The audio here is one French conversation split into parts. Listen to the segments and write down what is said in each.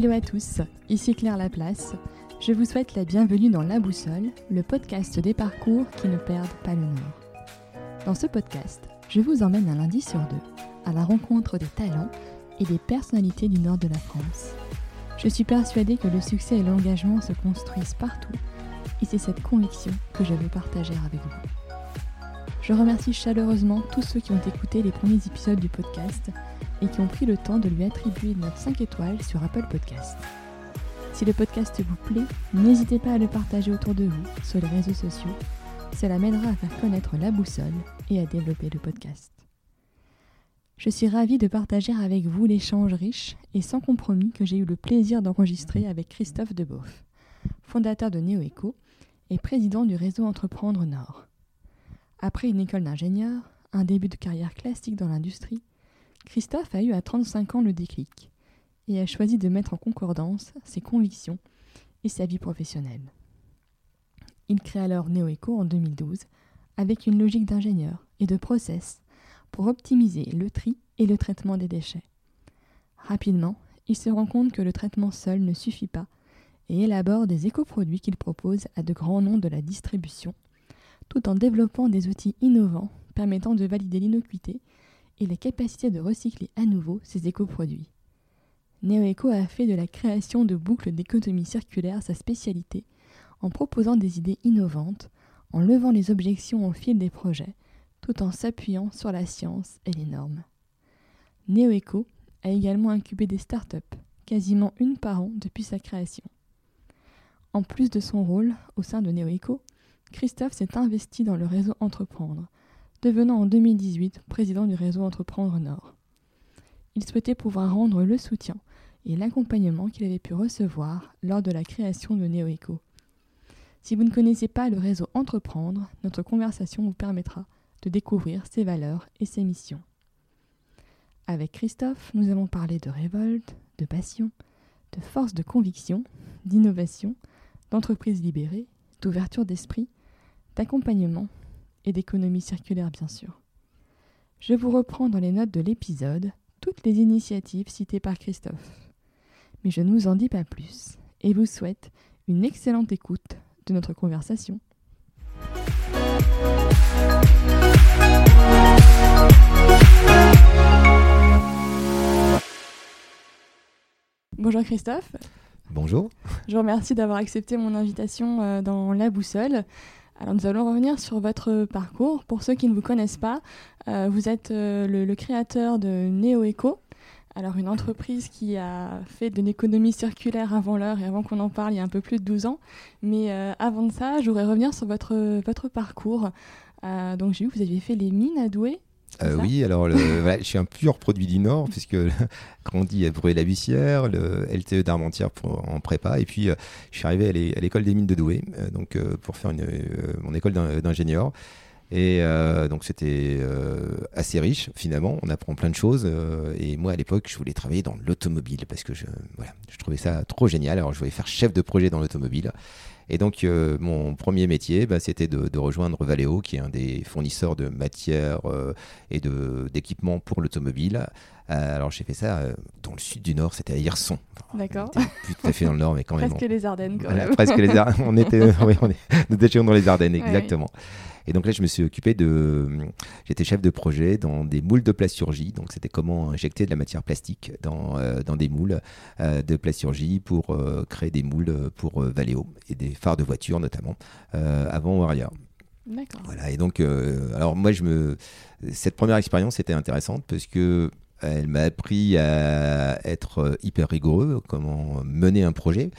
Hello à tous, ici Claire Laplace. Je vous souhaite la bienvenue dans La Boussole, le podcast des parcours qui ne perdent pas le nord. Dans ce podcast, je vous emmène un lundi sur deux à la rencontre des talents et des personnalités du nord de la France. Je suis persuadée que le succès et l'engagement se construisent partout et c'est cette conviction que je veux partager avec vous. Je remercie chaleureusement tous ceux qui ont écouté les premiers épisodes du podcast et qui ont pris le temps de lui attribuer une note 5 étoiles sur Apple Podcast. Si le podcast vous plaît, n'hésitez pas à le partager autour de vous sur les réseaux sociaux. Cela m'aidera à faire connaître la boussole et à développer le podcast. Je suis ravie de partager avec vous l'échange riche et sans compromis que j'ai eu le plaisir d'enregistrer avec Christophe Deboeuf, fondateur de NeoEco et président du réseau Entreprendre Nord. Après une école d'ingénieur, un début de carrière classique dans l'industrie, Christophe a eu à 35 ans le déclic et a choisi de mettre en concordance ses convictions et sa vie professionnelle. Il crée alors NeoEco en 2012 avec une logique d'ingénieur et de process pour optimiser le tri et le traitement des déchets. Rapidement, il se rend compte que le traitement seul ne suffit pas et élabore des écoproduits qu'il propose à de grands noms de la distribution, tout en développant des outils innovants permettant de valider l'innocuité et la capacité de recycler à nouveau ces écoproduits. NeoEco a fait de la création de boucles d'économie circulaire sa spécialité, en proposant des idées innovantes, en levant les objections au fil des projets, tout en s'appuyant sur la science et les normes. NeoEco a également incubé des startups, quasiment une par an depuis sa création. En plus de son rôle au sein de NeoEco, Christophe s'est investi dans le réseau Entreprendre, devenant en 2018 président du réseau Entreprendre Nord. Il souhaitait pouvoir rendre le soutien et l'accompagnement qu'il avait pu recevoir lors de la création de NeoEco. Si vous ne connaissez pas le réseau Entreprendre, notre conversation vous permettra de découvrir ses valeurs et ses missions. Avec Christophe, nous avons parlé de révolte, de passion, de force de conviction, d'innovation, d'entreprise libérée, d'ouverture d'esprit, d'accompagnement et d'économie circulaire bien sûr. Je vous reprends dans les notes de l'épisode toutes les initiatives citées par Christophe. Mais je ne vous en dis pas plus et vous souhaite une excellente écoute de notre conversation. Bonjour Christophe. Bonjour. Je vous remercie d'avoir accepté mon invitation euh, dans La Boussole. Alors nous allons revenir sur votre parcours. Pour ceux qui ne vous connaissent pas, euh, vous êtes euh, le, créateur de NeoEco. Alors une entreprise qui a fait de l'économie circulaire avant l'heure et avant qu'on en parle il y a un peu plus de 12 ans. Mais avant de ça, je voudrais revenir sur votre, votre parcours. donc j'ai vu que vous aviez fait les mines à Douai. Euh, oui, alors je suis un pur produit du Nord, puisque comme on dit, à Bruy la Bussière, le LTE d'Armentières en prépa, et puis euh, je suis arrivé à l'école des mines de Douai, euh, donc pour faire une, mon école d'ingénieur. Et donc c'était assez riche finalement, on apprend plein de choses. et moi à l'époque, je voulais travailler dans l'automobile parce que je, voilà, je trouvais ça trop génial. Alors je voulais faire chef de projet dans l'automobile. Et donc, euh, mon premier métier, bah, c'était de, rejoindre Valeo, qui est un des fournisseurs de matières euh, et d'équipements pour l'automobile. Euh, alors, j'ai fait ça dans le sud du Nord, c'était à Hirson. D'accord. Plus tout à fait dans le Nord, mais quand même. Presque les Ardennes, quand même. presque les Ardennes. On était, oui, on est, dans les Ardennes, exactement. Et donc là, je me suis occupé de. J'étais chef de projet dans des moules de plasturgie. Donc c'était comment injecter de la matière plastique dans, euh, dans des moules euh, de plasturgie pour euh, créer des moules pour Valeo et des phares de voiture notamment, avant ou arrière. D'accord. Voilà. Et donc, alors moi, je me. Cette première expérience était intéressante parce que elle m'a appris à être hyper rigoureux, comment mener un projet.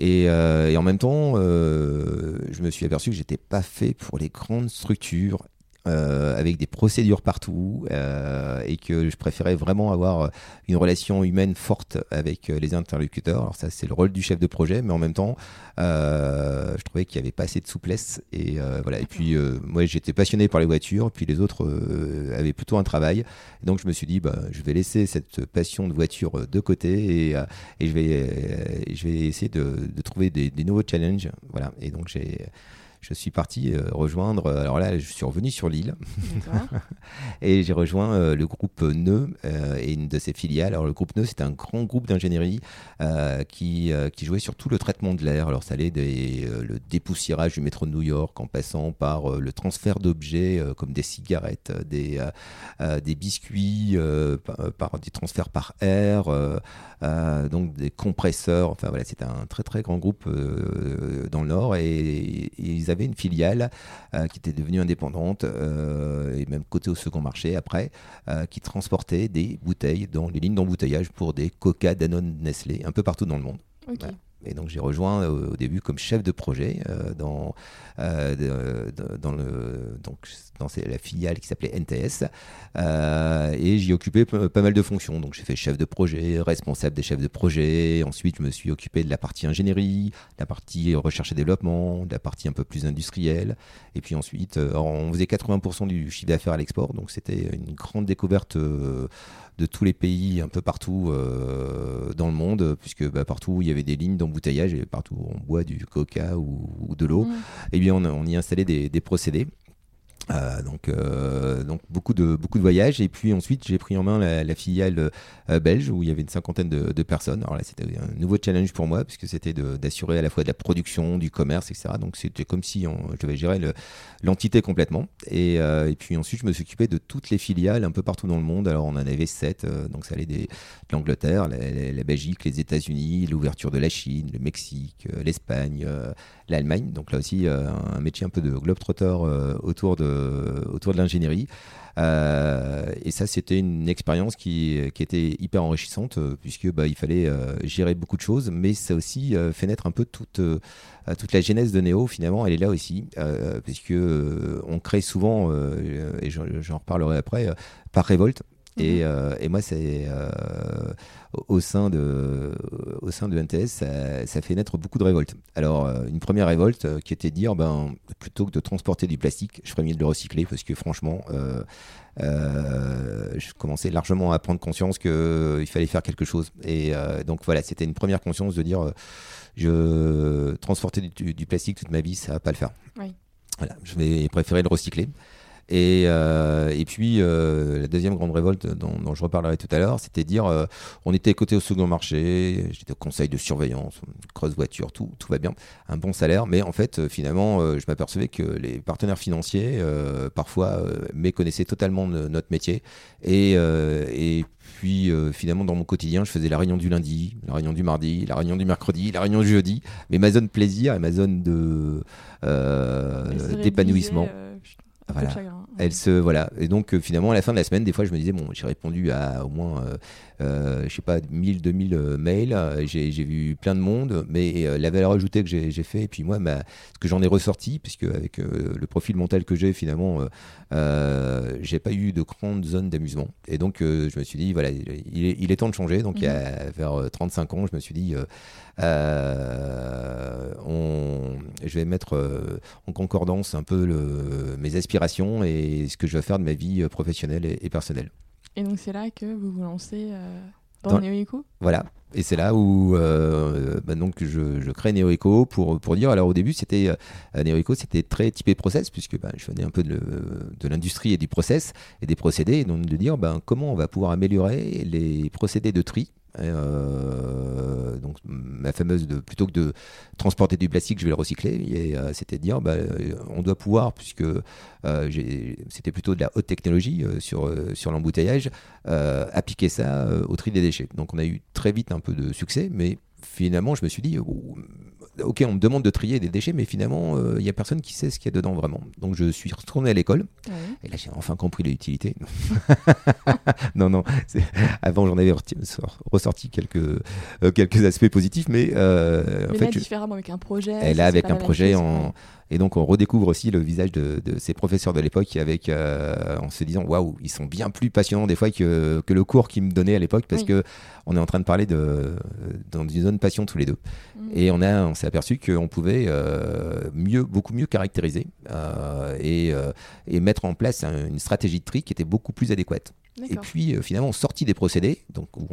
Euh, et, en même temps, euh, je me suis aperçu que j'étais pas fait pour les grandes structures euh, avec des procédures partout euh, et que je préférais vraiment avoir une relation humaine forte avec euh, les interlocuteurs. Alors ça, c'est le rôle du chef de projet, mais en même temps, euh, je trouvais qu'il n'y avait pas assez de souplesse. Et voilà. Et puis moi, j'étais passionné par les voitures, puis les autres avaient plutôt un travail. donc je me suis dit, bah, je vais laisser cette passion de voiture de côté et, et je vais, je vais essayer de, de trouver des, des nouveaux challenges. Voilà. Et donc j'ai je suis parti rejoindre. Alors là, je suis revenu sur l'île et j'ai rejoint le groupe Neu et une de ses filiales. Alors le groupe Neu, c'est un grand groupe d'ingénierie qui, qui jouait sur tout le traitement de l'air. Alors ça allait des, le dépoussiérage du métro de New York en passant par le transfert d'objets comme des cigarettes, des, des biscuits, par, par, des transferts par air. Euh, donc des compresseurs. Enfin voilà, c'était un très très grand groupe euh, dans le Nord et, ils avaient une filiale euh, qui était devenue indépendante et même côté au second marché après, qui transportait des bouteilles dans les lignes d'embouteillage pour des Coca, Danone, Nestlé un peu partout dans le monde. Et donc j'ai rejoint au, début comme chef de projet dans, dans, le, donc, dans la filiale qui s'appelait NTS. Euh, et j'y occupé pas mal de fonctions. Donc j'ai fait chef de projet, responsable des chefs de projet. Ensuite, je me suis occupé de la partie ingénierie, la partie recherche et développement, de la partie un peu plus industrielle. Et puis ensuite, euh, on faisait 80% du chiffre d'affaires à l'export. Donc c'était une grande découverte euh, de tous les pays, un peu partout dans le monde, puisque bah, partout il y avait des lignes d'embouteillage et partout on boit du coca ou, de l'eau, mmh. et eh bien on, y installait des, des procédés. Euh, donc, euh, donc beaucoup de beaucoup de voyages et puis ensuite j'ai pris en main la, filiale euh, belge où il y avait une cinquantaine de, personnes. Alors là c'était un nouveau challenge pour moi puisque c'était d'assurer à la fois de la production, du commerce, etc. Donc c'était comme si je devais gérer l'entité complètement. Et, puis ensuite je me suis occupé de toutes les filiales un peu partout dans le monde. Alors on en avait sept, donc ça allait de l'Angleterre, la, la, Belgique, les États-Unis, l'ouverture de la Chine, le Mexique, l'Espagne, l'Allemagne. Donc là aussi un métier un peu de globetrotter autour de euh, autour de l'ingénierie. Euh, et ça, c'était une expérience qui, était hyper enrichissante euh, puisque bah, il fallait gérer beaucoup de choses, mais ça aussi fait naître un peu toute, toute la genèse de Néo. Finalement, elle est là aussi, puisque on crée souvent, et j'en reparlerai après, par révolte. Et, mhm. et, moi, c'est au sein de, au sein de NTS, ça, fait naître beaucoup de révoltes. Alors, euh, une première révolte euh, qui était de dire, ben, plutôt que de transporter du plastique, je ferais mieux de le recycler parce que franchement, euh, je commençais largement à prendre conscience qu'il fallait faire quelque chose. Et donc voilà, c'était une première conscience de dire, je transporter du, plastique toute ma vie, ça va pas le faire. Voilà, je vais préférer le recycler. Et, euh, et puis, euh, la deuxième grande révolte dont, je reparlerai tout à l'heure, c'était dire euh, on était coté au second marché, j'étais au conseil de surveillance, grosse voiture, tout, tout va bien, un bon salaire, mais en fait, finalement, je m'apercevais que les partenaires financiers, parfois, méconnaissaient totalement notre métier. Et, et puis finalement dans mon quotidien, je faisais la réunion du lundi, la réunion du mardi, la réunion du mercredi, la réunion du jeudi, mais ma zone plaisir et ma zone de d'épanouissement. Voilà. Elle se voilà et donc euh, finalement à la fin de la semaine des fois je me disais bon j'ai répondu à au moins euh, je sais pas 1000 2000 mails j'ai vu plein de monde mais la valeur ajoutée que j'ai fait et puis moi ma, ce que j'en ai ressorti puisque avec le profil mental que j'ai finalement j'ai pas eu de grande zone d'amusement et donc je me suis dit voilà il est, il est temps de changer donc il y a mhm. vers 35 ans je me suis dit on, je vais mettre en concordance un peu le, mes aspirations et ce que je vais faire de ma vie euh, professionnelle et, personnelle. Et donc c'est là que vous vous lancez euh, dans, NeoEco Voilà. Et c'est là où euh, bah, donc je, je crée NeoEco pour, pour dire, alors au début c'était NeoEco c'était très typé process puisque bah, je venais un peu de, de l'industrie et du process et des procédés, et donc de dire ben, comment on va pouvoir améliorer les procédés de tri euh, donc ma fameuse de plutôt que de transporter du plastique, je vais le recycler. Euh, c'était de dire, bah, euh, on doit pouvoir, puisque c'était plutôt de la haute technologie sur sur l'embouteillage, appliquer ça au tri des déchets. Donc on a eu très vite un peu de succès, mais finalement je me suis dit, ok, on me demande de trier des déchets, mais finalement, il euh, n'y a personne qui sait ce qu'il y a dedans vraiment. Donc je suis retourné à l'école, et là j'ai enfin compris l'utilité. non, non, avant j'en avais ressorti quelques, euh, quelques aspects positifs, mais, euh, en fait, différemment avec un projet. Et là, avec un projet en, et donc on redécouvre aussi le visage de, ces professeurs de l'époque avec euh, en se disant waouh, ils sont bien plus passionnants des fois que, que le cours qu'ils me donnaient à l'époque parce que on est en train de parler de dans une zone passion tous les deux. Mm. Et on a on s'est aperçu qu'on pouvait euh, mieux beaucoup mieux caractériser euh, et, et, mettre en place une stratégie de tri qui était beaucoup plus adéquate. Et puis finalement, on sortit des procédés, donc on,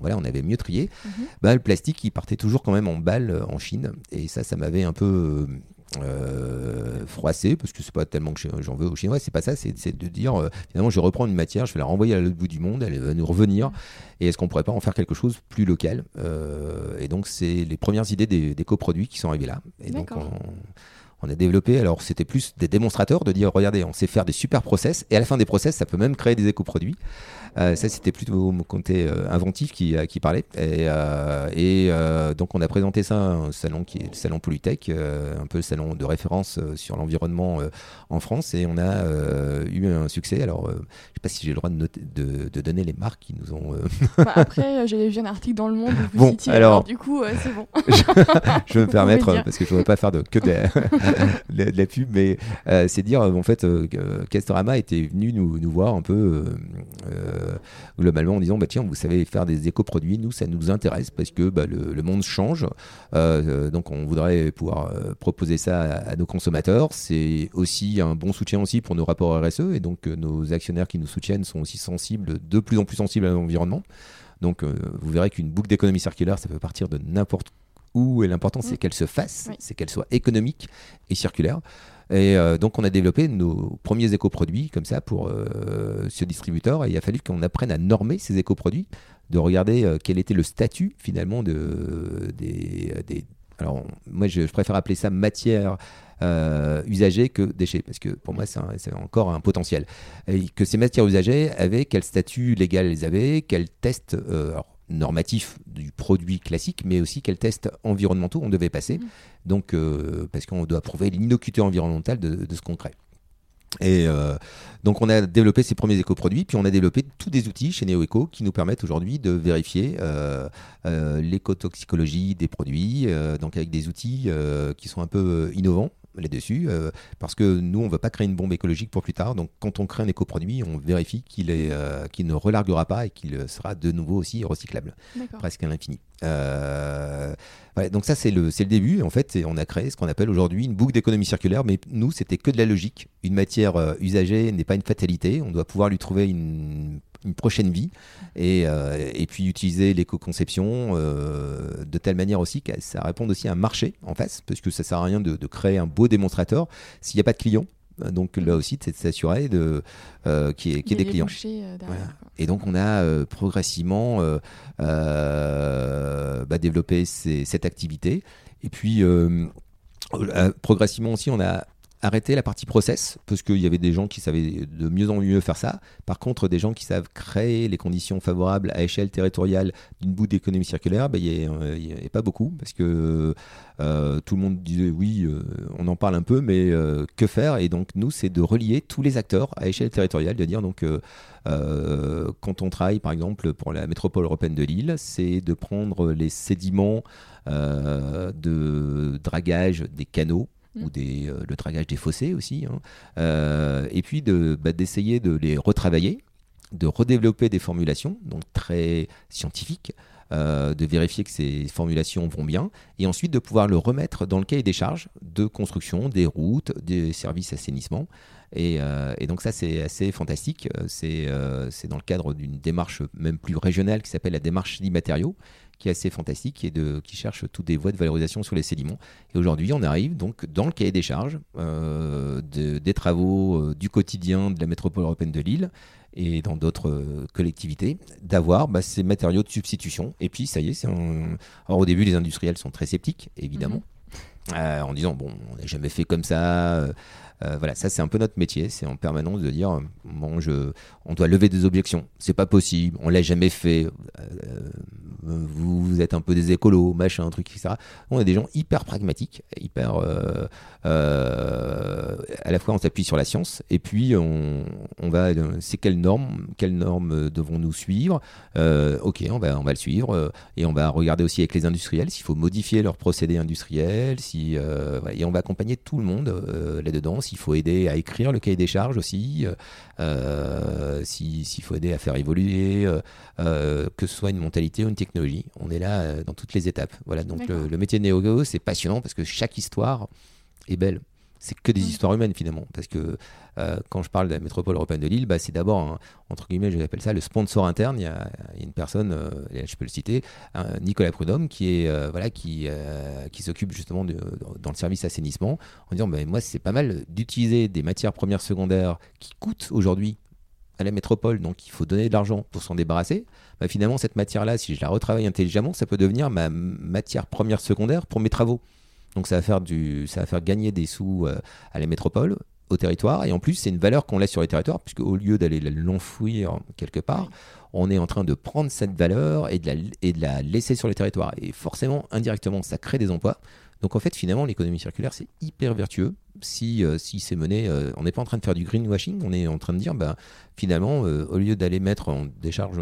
voilà, on avait mieux trié. Mm-hmm. bah, le plastique, il partait toujours quand même en balle en Chine, et ça, ça m'avait un peu euh, froisser, parce que c'est pas tellement que j'en veux aux Chinois, c'est pas ça, c'est de dire euh, finalement je reprends une matière, je vais la renvoyer à l'autre bout du monde, elle va nous revenir, et est-ce qu'on pourrait pas en faire quelque chose plus local? Et donc c'est les premières idées des, des, coproduits qui sont arrivées là. Et donc on, on a développé, alors c'était plus des démonstrateurs de dire regardez, on sait faire des super process et à la fin des process, ça peut même créer des éco-produits. Euh, ça, c'était plutôt mon côté euh, inventif qui, euh, qui parlait. Et, et donc, on a présenté ça à un salon qui est le salon Polytech, un peu le salon de référence sur l'environnement en France. Et on a eu un succès. Alors, je ne sais pas si j'ai le droit de, noter, de, de, donner les marques qui nous ont. Bah, après, j'ai vu un article dans le monde où vous bon, citiez, alors, du coup, c'est bon. je, vais me permettre, parce que je ne voudrais pas faire de, que de la, de la pub, mais c'est dire, en fait, Castorama était venu nous, nous voir un peu euh, globalement en disant bah tiens vous savez faire des éco-produits nous ça nous intéresse parce que bah, le, monde change. Euh, euh, donc on voudrait pouvoir proposer ça à, nos consommateurs. C'est aussi un bon soutien aussi pour nos rapports RSE et donc nos actionnaires qui nous soutiennent sont aussi sensibles de plus en plus sensibles à l'environnement. Donc vous verrez qu'une boucle d'économie circulaire ça peut partir de n'importe où et l'important c'est mm. qu'elle se fasse c'est qu'elle soit économique et circulaire et euh, donc, on a développé nos premiers éco-produits comme ça pour euh, ce distributeur. Et il a fallu qu'on apprenne à normer ces éco-produits, de regarder euh, quel était le statut finalement de, des, alors, moi, je, préfère appeler ça matière usagée que déchets, parce que pour moi, c'est encore un potentiel. Que ces matières usagées avaient quel statut légal elles avaient, quels tests normatifs du produit classique, mais aussi quels tests environnementaux on devait passer. Mmh. Donc, euh, parce qu'on doit prouver l'innocuité environnementale de, ce qu'on crée. Et euh, donc on a développé ces premiers éco-produits, puis on a développé tous des outils chez NeoEco qui nous permettent aujourd'hui de vérifier euh, l'écotoxicologie des produits, donc avec des outils qui sont un peu innovants là-dessus, euh, parce que nous, on ne veut pas créer une bombe écologique pour plus tard. Donc, quand on crée un éco-produit, on vérifie qu'il euh, ne relarguera pas et qu'il sera de nouveau aussi recyclable, presque à l'infini. Euh, donc ça, c'est le, le début. En fait, on a créé ce qu'on appelle aujourd'hui une boucle d'économie circulaire, mais nous, c'était que de la logique. Une matière usagée n'est pas une fatalité. On doit pouvoir lui trouver une une prochaine vie et, euh, et puis utiliser l'éco-conception euh, de telle manière aussi que ça réponde aussi à un marché en face parce que ça sert à rien de, créer un beau démonstrateur s'il n'y a pas de clients donc là aussi, c'est de s'assurer de euh, qu'il y, ait des clients. Et donc on a progressivement bah, développé cette activité. Et puis progressivement aussi, on a arrêter la partie process, parce qu'il y avait des gens qui savaient de mieux en mieux faire ça. Par contre, des gens qui savent créer les conditions favorables à échelle territoriale d'une bout d'économie circulaire, ben, il n'y a, pas beaucoup, parce que euh, tout le monde disait oui, euh, on en parle un peu, mais euh, que faire? Et donc, nous, c'est de relier tous les acteurs à échelle territoriale, de dire donc. quand on travaille par exemple pour la métropole européenne de Lille, c'est de prendre les sédiments de dragage des canaux ou mm. des, euh, le dragage des fossés aussi, hein. euh, et puis de, bah, d'essayer de les retravailler, de redévelopper des formulations, donc très scientifiques, euh, de vérifier que ces formulations vont bien, et ensuite de pouvoir le remettre dans le cahier des charges de construction des routes, des services assainissement. Et, et donc ça, c'est assez fantastique. C'est, c'est dans le cadre d'une démarche même plus régionale qui s'appelle la démarche d'immatériaux, qui est assez fantastique et de, qui cherche toutes des voies de valorisation sur les sédiments. Et aujourd'hui, on arrive donc dans le cahier des charges euh, des travaux euh, du quotidien de la métropole européenne de Lille et dans d'autres euh, collectivités, d'avoir bah, ces matériaux de substitution. Et puis, ça y est, c'est Alors, au début, les industriels sont très sceptiques, évidemment, mhm. en disant, bon, on n'a jamais fait comme ça. Voilà, ça c'est un peu notre métier, c'est en permanence de dire bon, je, on doit lever des objections, c'est pas possible, on l'a jamais fait vous, êtes un peu des écolos, machin, un truc, etc. On est des gens hyper pragmatiques, hyper. Euh, euh, à la fois, on s'appuie sur la science, et puis on, va. C'est quelles normes, quelles normes devons-nous suivre Ok, on va, on va le suivre, et on va regarder aussi avec les industriels s'il faut modifier leurs procédés industriels, si, et on va accompagner tout le monde là-dedans, s'il faut aider à écrire le cahier des charges aussi, s'il faut aider à faire évoluer, que ce soit une mentalité ou une technologie on est là euh, dans toutes les étapes. Voilà, donc le, métier de néo c'est passionnant parce que chaque histoire est belle. C'est que des Mm. histoires humaines finalement. Parce que euh, quand je parle de la métropole européenne de Lille, bah, c'est d'abord, un- entre guillemets, j'appelle ça le sponsor interne. Il y a, il y a une personne, euh, je peux le citer, un Nicolas Prudhomme, qui est euh, voilà, qui, qui s'occupe justement de, dans le service assainissement, en disant, bah, moi, c'est pas mal d'utiliser des matières premières secondaires qui coûtent aujourd'hui à la métropole, donc il faut donner de l'argent pour s'en débarrasser. Bah, finalement, cette matière-là, si je la retravaille intelligemment, ça peut devenir ma matière première secondaire pour mes travaux. Donc ça va faire, du, ça va faire gagner des sous euh, à la métropole, au territoire, et en plus c'est une valeur qu'on laisse sur les territoires, puisque au lieu d'aller l'enfouir quelque part, on est en train de prendre cette valeur et de, la, et de la laisser sur les territoires. Et forcément, indirectement, ça crée des emplois. Donc en fait, finalement, l'économie circulaire, c'est hyper vertueux. Si, euh, si c'est mené, euh, on n'est pas en train de faire du greenwashing, on est en train de dire, bah, finalement, euh, au lieu d'aller mettre en décharge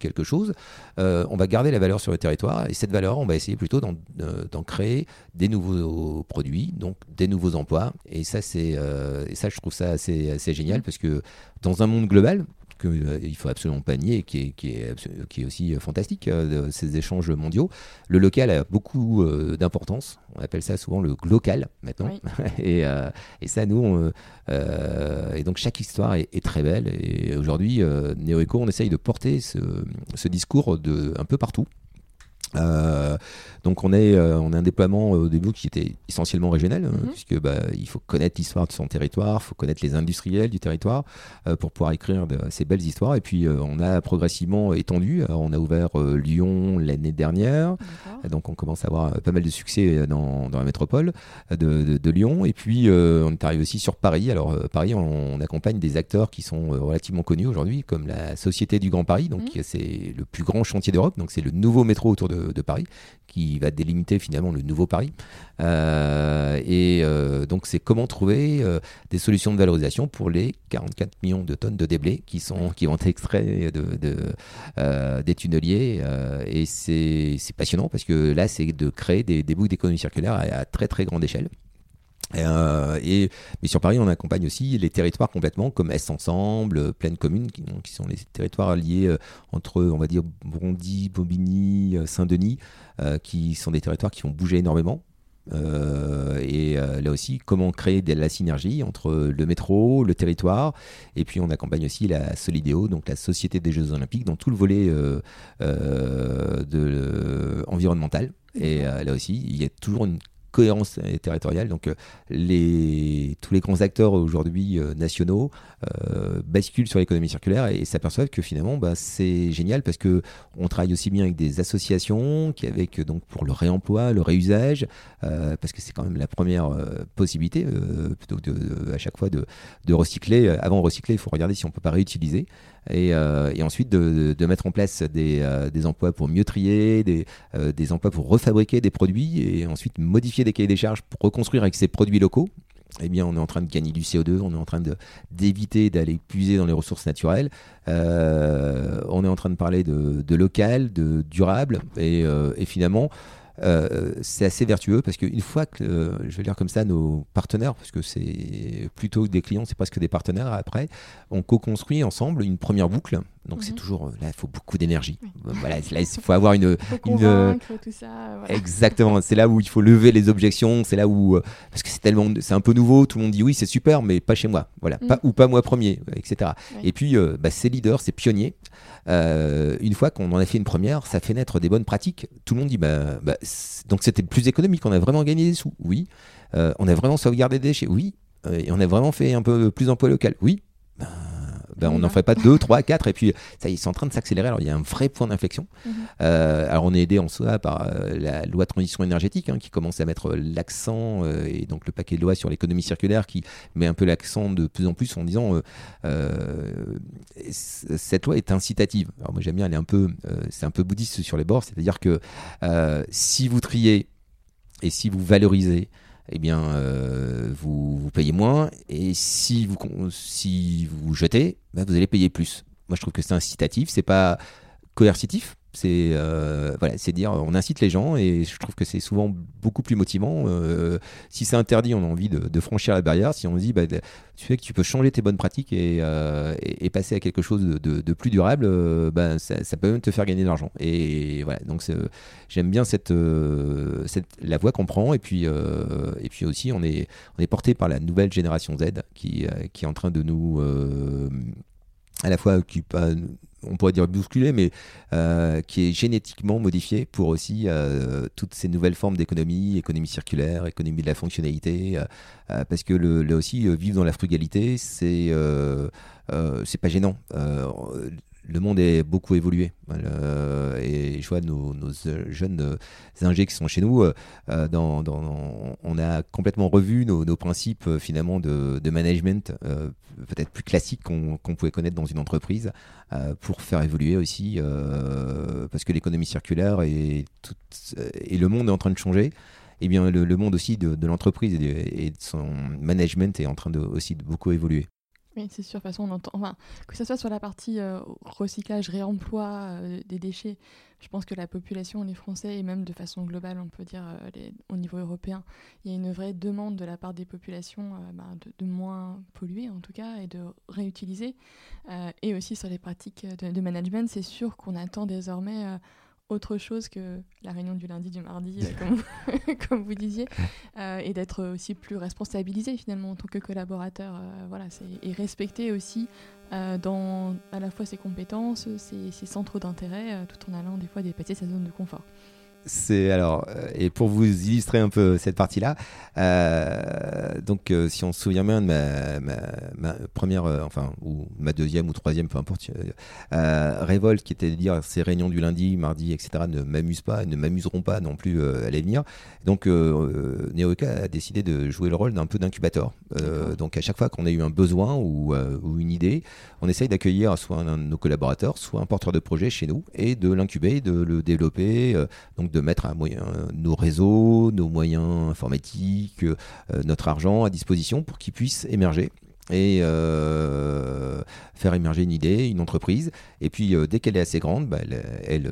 quelque chose, on va garder la valeur sur le territoire. Et cette valeur, on va essayer plutôt d'en créer des nouveaux produits, donc des nouveaux emplois. Et ça, c'est, ça je trouve ça assez, assez génial parce que dans un monde global, que, euh, faut absolument pas nier, qui est, qui est, qui est aussi euh, fantastique, euh, ces échanges mondiaux. Le local a beaucoup euh, d'importance. On appelle ça souvent le glocal maintenant. Oui. et, euh, et ça, nous, on, et donc chaque histoire est, est très belle. Et aujourd'hui, NeoEco, on essaye de porter ce, ce discours de, un peu partout. Euh, donc on, est, euh, on a un déploiement euh, au début qui était essentiellement régional, Mhm. puisque bah, il faut connaître l'histoire de son territoire, il faut connaître les industriels du territoire euh, pour pouvoir écrire de, ces belles histoires. Et puis on a progressivement étendu. Alors, on a ouvert Lyon l'année dernière, donc on commence à avoir pas mal de succès dans, dans la métropole de, de- de Lyon. Et puis on est arrivé aussi sur Paris. Alors Paris, on, on accompagne des acteurs qui sont relativement connus aujourd'hui, comme la Société du Grand Paris. Donc Mhm. c'est le plus grand chantier d'Europe. Donc c'est le nouveau métro autour de, de Paris qui va délimiter finalement le nouveau Paris. Euh, et euh, donc c'est comment trouver euh, des solutions de valorisation pour les 44 millions de tonnes de déblais qui sont qui vont être extraits de, de, des tunneliers. et c'est c'est passionnant parce que là c'est de créer des, des boucles d'économie circulaire à, à très très grande échelle. Euh, et, mais sur Paris, on accompagne aussi les territoires complètement, comme Est Ensemble, euh, Pleine Commune, qui, sont les territoires liés euh, entre, on va dire, Bondy, Bobigny, Saint-Denis, qui sont des territoires qui vont bouger énormément. Et là aussi, comment créer de la synergie entre le métro, le territoire, et puis on accompagne aussi la Solidéo, donc la Société des Jeux Olympiques, dans tout le volet environnemental. Et là aussi, il y a toujours une cohérence territoriale. Donc, euh, les, tous les grands acteurs aujourd'hui euh, nationaux euh, basculent sur l'économie circulaire et, s'aperçoivent que finalement, bah, c'est génial parce que on travaille aussi bien avec des associations qu'avec donc pour le réemploi, le réusage, parce que c'est quand même la première possibilité plutôt que de, à chaque fois de, de recycler. Avant de recycler, il faut regarder si on peut pas réutiliser. Et, euh, et ensuite de, mettre en place des, euh, emplois pour mieux trier, des, euh, des emplois pour refabriquer des produits et ensuite modifier des cahiers des charges pour reconstruire avec ces produits locaux. Eh bien, on est en train de gagner du CO2, on est en train d'éviter d'aller puiser dans les ressources naturelles. On est en train de parler de, local, de durable, et finalement, euh, c'est assez vertueux parce qu'une fois que, euh, je vais dire comme ça, nos partenaires, parce que c'est plutôt des clients, c'est presque des partenaires après, on co-construit ensemble une première boucle. Donc c'est Mhm. toujours, là, il faut beaucoup d'énergie. Oui. Voilà, là, il faut avoir une, Faut une- convaincre, tout ça. voilà. Exactement, c'est là où il faut lever les objections, c'est là où euh, parce que c'est tellement c'est un peu nouveau, tout le monde dit oui, c'est super mais pas chez moi. Voilà, Mm. pas ou pas moi premier, euh, etc. Oui. Et puis euh, bah, ces leaders, ces pionniers, euh, une fois qu'on en a fait une première, ça fait naître des bonnes pratiques. Tout le monde dit bah, bah, donc c'était plus économique, on a vraiment gagné des sous. Oui. Euh, on a vraiment sauvegardé des déchets. Oui. Euh, et on a vraiment fait un peu plus d'emploi local. Oui. Ben, ben, on n'en ferait pas deux, trois, quatre, et puis ça, ils sont en train de s'accélérer. Alors il y a un vrai point d'inflexion. Mhm. Euh, alors on est aidé en soi par euh, la loi de transition énergétique hein, qui commence à mettre l'accent euh, et donc le paquet de lois sur l'économie circulaire qui met un peu l'accent de plus en plus en disant cette loi est incitative. Alors moi j'aime bien, elle est un peu, c'est un peu bouddhiste sur les bords, c'est-à-dire que si vous triez et si vous valorisez eh bien, euh, vous, vous payez moins. Et si vous, si vous jetez, bah, vous allez payer plus. Moi, je trouve que c'est incitatif. C'est pas coercitif. C'est euh, voilà, c'est dire, on incite les gens et je trouve que c'est souvent beaucoup plus motivant. Euh, si c'est interdit, on a envie de, franchir la barrière. Si on dit, bah, tu sais que tu peux changer tes bonnes pratiques et, euh, passer à quelque chose de, plus durable, bah, ça, peut même te faire gagner de l'argent. Et voilà, donc j'aime bien cette, cette, la voie qu'on prend et puis et puis aussi on est on est porté par la nouvelle génération Z qui qui est en train de nous à la fois qui on pourrait dire bousculé, mais euh, qui est génétiquement modifié pour aussi euh, toutes ces nouvelles formes d'économie, économie circulaire, économie de la fonctionnalité, euh, parce que là aussi, vivre dans la frugalité, c'est c'est pas gênant le monde est beaucoup évolué. et je vois nos, jeunes ingés qui sont chez nous, euh, dans, on a complètement revu nos, principes euh, finalement de, management, euh, peut-être plus classiques qu'on pouvait connaître dans une entreprise, pour faire évoluer aussi, parce que l'économie circulaire et, et le monde est en train de changer. Et eh bien le, monde aussi de, l'entreprise et, de son management est en train de, aussi de beaucoup évoluer. Oui, c'est sûr. De toute façon, on entend, enfin, que ce soit sur la partie euh, recyclage, réemploi euh, des déchets, je pense que la population, les Français, et même de façon globale, on peut dire euh, au niveau européen, il y a une vraie demande de la part des populations bah, de, moins polluer, en tout cas, et de réutiliser. et aussi sur les pratiques de, de management, c'est sûr qu'on attend désormais autre chose que la réunion du lundi, du mardi, euh, comme, vous, disiez, euh, et d'être aussi plus responsabilisé finalement en tant que collaborateur, euh, voilà, et respecter aussi dans à la fois ses compétences, ses, ses centres d'intérêt, tout en allant des fois dépasser sa zone de confort c'est alors euh, et pour vous illustrer un peu cette partie-là, euh, donc euh, si on se souvient bien de ma, première, enfin ou ma deuxième ou troisième, peu importe, révolte qui était de dire ces réunions du lundi, mardi, etc. ne m'amusent pas, ne m'amuseront pas non plus à l'avenir. Donc Neoeka a décidé de jouer le rôle d'un peu d'incubateur. donc à chaque fois qu'on a eu un besoin ou, ou une idée, on essaye d'accueillir soit un de nos collaborateurs, soit un porteur de projet chez nous et de l'incuber, de le développer. donc de mettre nos réseaux, nos moyens informatiques, euh, notre argent à disposition pour qu'ils puissent émerger et euh, faire émerger une idée, une entreprise. Et puis, euh, dès qu'elle est assez grande, bah, elle,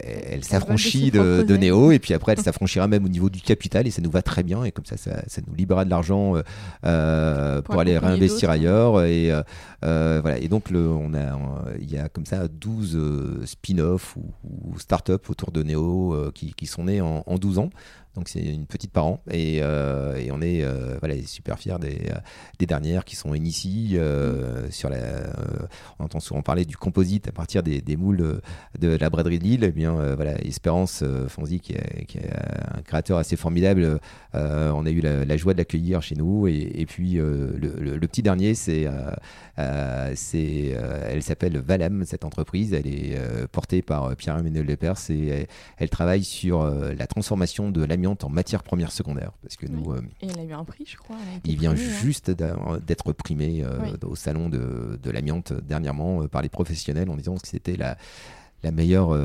elle, s'affranchit de, de, Néo. Et puis après, elle s'affranchira même au niveau du capital. Et ça nous va très bien. Et comme ça, ça, nous libérera de l'argent pour, aller réinvestir ailleurs. Et, voilà. et donc, le, on a, il y a comme ça 12 spin-offs ou, start-up autour de Néo qui, qui, sont nés en, en 12 ans. Donc c'est une petite par an et, euh, et on est euh, voilà, super fiers des, euh, des, dernières qui sont ici sur la. on entend souvent parler du composite à partir des, des moules de, la braderie de Lille. Et eh bien voilà, Espérance Fonzi qui est, qui est, un créateur assez formidable. on a eu la, joie de l'accueillir chez nous et, et puis le, le, petit dernier c'est c'est elle s'appelle Valam cette entreprise. Elle est portée par Pierre-Emmanuel Lepers et elle, elle travaille sur la transformation de l'amiante en matière première secondaire. Parce que nous, euh, Et elle a eu un prix, je crois. Il vient hein. juste d'être primé euh, au salon de, de l'amiante dernièrement euh, par les professionnels en disant que c'était la, la meilleure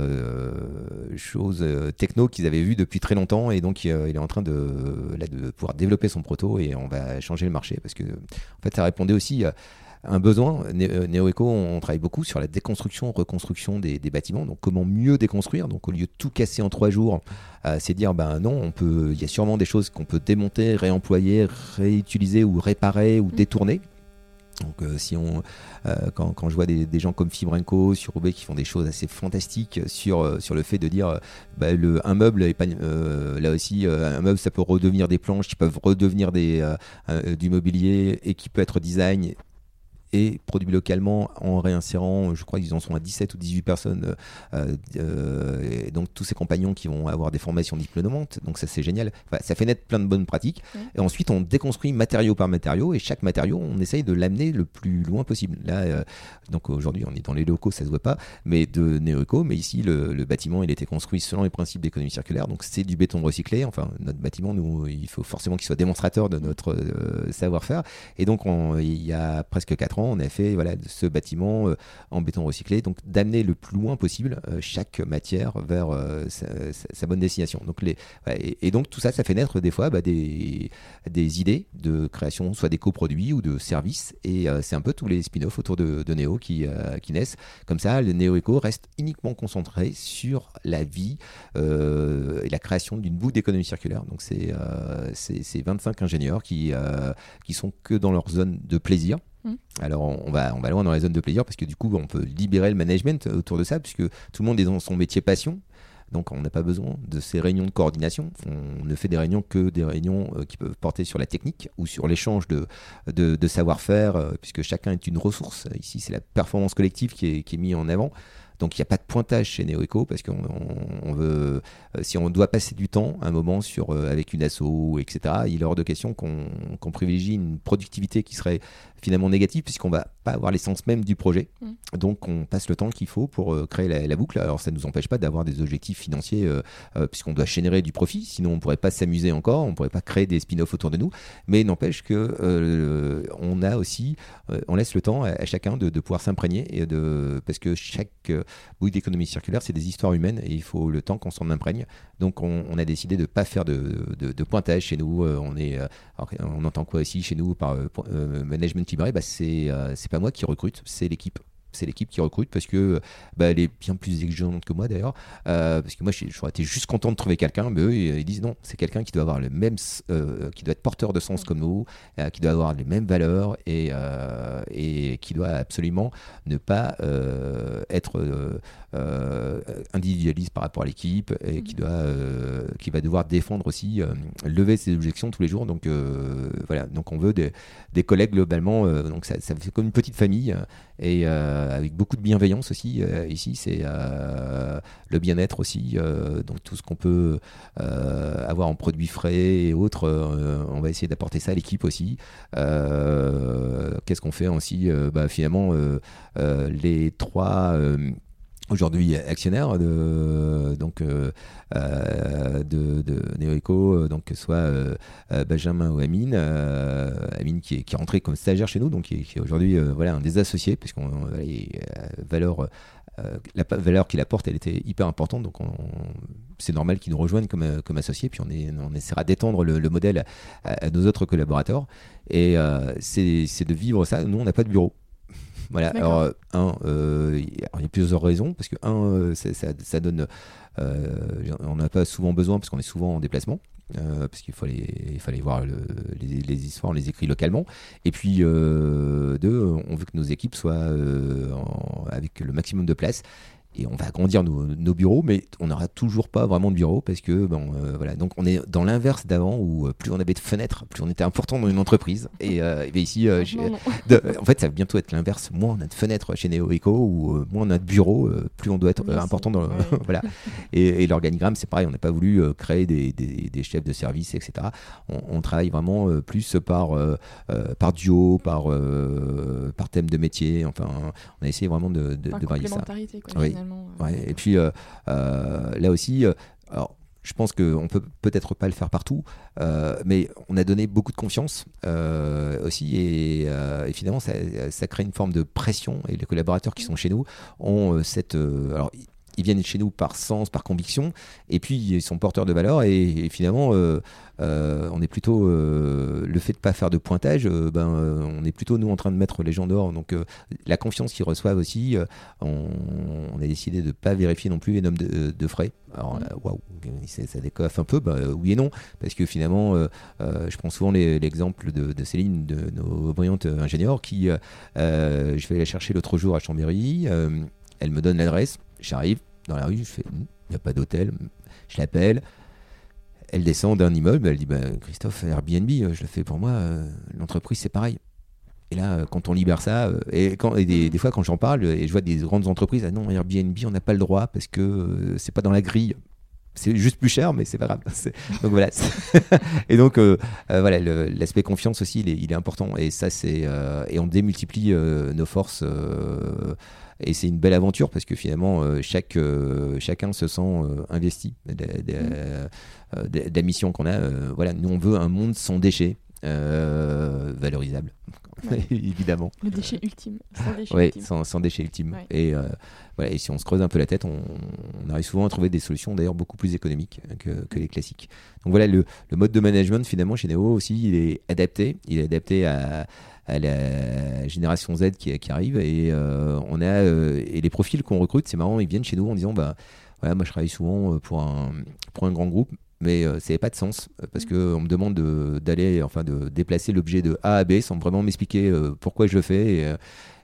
chose techno qu'ils avaient vue depuis très longtemps et donc il est en train de, là, de pouvoir développer son proto et on va changer le marché parce que en fait ça répondait aussi un besoin. Euh, NeoEco, on travaille beaucoup sur la déconstruction, reconstruction des, bâtiments. Donc, comment mieux déconstruire? Donc, au lieu de tout casser en trois jours, euh, c'est dire, ben non, on peut. Il y a sûrement des choses qu'on peut démonter, réemployer, réutiliser ou réparer ou mm. détourner. Donc euh, si on, quand, je vois des, gens comme Fibrenco sur Roubaix qui font des choses assez fantastiques sur, sur le fait de dire bah, le, un meuble est pas, là aussi un meuble ça peut redevenir des planches qui peuvent redevenir des, du mobilier et qui peut être design et produit localement en réinsérant, je crois qu'ils en sont à 17 ou 18 personnes, euh, euh, et donc tous ces compagnons qui vont avoir des formations diplômantes, donc ça c'est génial, ça fait naître plein de bonnes pratiques, et ensuite on déconstruit matériau par matériau, et chaque matériau on essaye de l'amener le plus loin possible. Là, euh, donc aujourd'hui on est dans les locaux, ça se voit pas, mais de Neoeco, mais ici le, bâtiment il a été construit selon les principes d'économie circulaire, donc c'est du béton recyclé, enfin notre bâtiment, nous, il faut forcément qu'il soit démonstrateur de notre savoir-faire, et donc il y a presque 4 ans, on a fait voilà, ce bâtiment en béton recyclé, donc d'amener le plus loin possible chaque matière vers sa, bonne destination. Donc les, et, donc tout ça, ça fait naître des fois bah, des, des idées de création, soit des coproduits ou de services, et c'est un peu tous les spin-offs autour de, de Neo qui, qui naissent. Comme ça, le Neo Eco reste uniquement concentré sur la vie et la création d'une boucle d'économie circulaire. Donc c'est 25 ingénieurs qui, qui sont que dans leur zone de plaisir. Mmh. Alors on va, on va loin dans la zone de plaisir parce que du coup on peut libérer le management autour de ça puisque tout le monde est dans son métier passion. Donc on n'a pas besoin de ces réunions de coordination. On ne fait des réunions que des réunions euh, qui peuvent porter sur la technique ou sur l'échange de, de, savoir-faire, euh, puisque chacun est une ressource. Ici c'est la performance collective qui est, qui est mise en avant. Donc il n'y a pas de pointage chez NeoEco parce qu'on veut, euh, si on doit passer du temps un moment sur, avec une asso, etc., il est hors de question qu'on privilégie une productivité qui serait finalement négatif puisqu'on va pas avoir l'essence même du projet. Mm. Donc on passe le temps qu'il faut pour euh, créer la, boucle. Alors ça ne nous empêche pas d'avoir des objectifs financiers euh, euh, puisqu'on doit générer du profit, sinon on pourrait pas s'amuser encore, on pourrait pas créer des spin-offs autour de nous. Mais n'empêche que on a aussi, on laisse le temps à, chacun de, pouvoir s'imprégner et de parce que chaque bouille d'économie circulaire c'est des histoires humaines et il faut le temps qu'on s'en imprègne. Donc on, a décidé de pas faire de, de, pointage chez nous. on est, on entend quoi aussi chez nous par management bah, euh, c'est pas moi qui recrute, c'est l'équipe c'est l'équipe qui recrute parce que bah, elle est bien plus exigeante que moi d'ailleurs. Euh, parce que moi, j'aurais été juste content de trouver quelqu'un, mais eux, ils disent non, c'est quelqu'un qui doit avoir le même, euh, qui doit être porteur de sens comme nous, euh, qui doit avoir les mêmes valeurs et, et qui doit absolument ne pas être individualiste par rapport à l'équipe et qui mm. doit, qui va devoir défendre aussi, lever ses objections tous les jours. Donc voilà, donc on veut des, des collègues globalement. donc ça, ça fait comme une petite famille et euh, avec beaucoup de bienveillance aussi. Euh, ici, c'est euh, le bien-être aussi, donc tout ce qu'on peut avoir en produits frais et autres, on va essayer d'apporter ça à l'équipe aussi. Qu'est-ce qu'on fait aussi bah, Finalement, les trois aujourd'hui actionnaire de donc euh, euh, de, de NeoEco, donc que soit euh, Benjamin ou Amine, Amine qui est, qui est rentré comme stagiaire chez nous, donc qui est, aujourd'hui voilà un des associés puisqu'on valeur la valeur qu'il apporte, elle était hyper importante, donc c'est normal qu'il nous rejoigne comme, comme associé, puis on, est, on essaiera d'étendre le, modèle à, nos autres collaborateurs. Et c'est de vivre ça. Nous, on n'a pas de bureau. Voilà. Alors, euh, un, euh, il y a plusieurs raisons parce que un, euh, ça, donne, on n'a pas souvent besoin parce qu'on est souvent en déplacement. parce qu'il fallait, il fallait voir les, histoires, on les écrit localement. Et puis, deux, on veut que nos équipes soient avec le maximum de place et on va agrandir nos, bureaux, mais on n'aura toujours pas vraiment de bureau parce que bon, euh, voilà. Donc on est dans l'inverse d'avant où euh, plus on avait de fenêtres, plus on était important dans une entreprise. Et, euh, ici, en fait, ça va bientôt être l'inverse. Moins on a de fenêtres chez Neo Eco ou moins on a de bureaux, plus on doit être important. Dans, voilà. Et, l'organigramme, c'est pareil. On n'a pas voulu créer des, des, chefs de service, etc. On, travaille vraiment plus par par duo, par par thème de métier. Enfin, on a essayé vraiment de, de, de varier ça. Quoi, oui. Euh. Et puis euh, euh, là aussi, alors, je pense qu'on peut peut-être pas le faire partout, mais on a donné beaucoup de confiance aussi, et, finalement ça, ça, crée une forme de pression. Et les collaborateurs qui sont chez nous ont cette, alors ils viennent chez nous par sens, par conviction, et puis ils sont porteurs de valeur, et, finalement, euh, euh, on est plutôt euh, le fait de pas faire de pointage, ben, on est plutôt nous en train de mettre les gens dehors. Donc la confiance qu'ils reçoivent aussi, on, a décidé de pas vérifier non plus les noms de, frais. Alors waouh, ça décoiffe un peu, ben, oui et non, parce que finalement, je prends souvent l'exemple de, Céline, de nos brillantes ingénieurs, qui, je vais la chercher l'autre jour à Chambéry, elle me donne l'adresse. J'arrive dans la rue, je fais, hmm, il n'y a pas d'hôtel. Je l'appelle. Elle descend d'un immeuble, elle dit bah, Christophe, Airbnb, euh, je le fais pour moi, euh, l'entreprise c'est pareil. Et là, euh, quand on libère ça, et, des, fois quand j'en parle, et je vois des grandes entreprises, ah non, Airbnb, on n'a pas le droit parce que c'est pas dans la grille. C'est juste plus cher, mais c'est pas grave. Donc voilà. et donc voilà, l'aspect confiance aussi, il est, il est, important. Et ça, c'est et on démultiplie nos forces et c'est une belle aventure parce que finalement, euh, chaque, euh, chacun se sent euh, investi de, la mission qu'on a. voilà, nous, on veut un monde sans déchets, valorisable. évidemment. Le déchet ultime, sans déchet Oui, ultime. sans, sans déchet ultime. Ouais. Et, euh, voilà, et si on se creuse un peu la tête, on, on arrive souvent à trouver des solutions d'ailleurs beaucoup plus économiques que, que les classiques. Donc voilà, le, le mode de management finalement chez Neo aussi, il est adapté. Il est adapté à, à la génération Z qui, qui arrive et euh, on a euh, et les profils qu'on recrute, c'est marrant, ils viennent chez nous en disant bah voilà, moi je travaille souvent euh, pour un pour un grand groupe, mais euh, ça n'a pas de sens euh, parce Mm. que on me demande de- d'aller enfin de déplacer l'objet de A à B sans vraiment m'expliquer euh, pourquoi je le fais et, euh,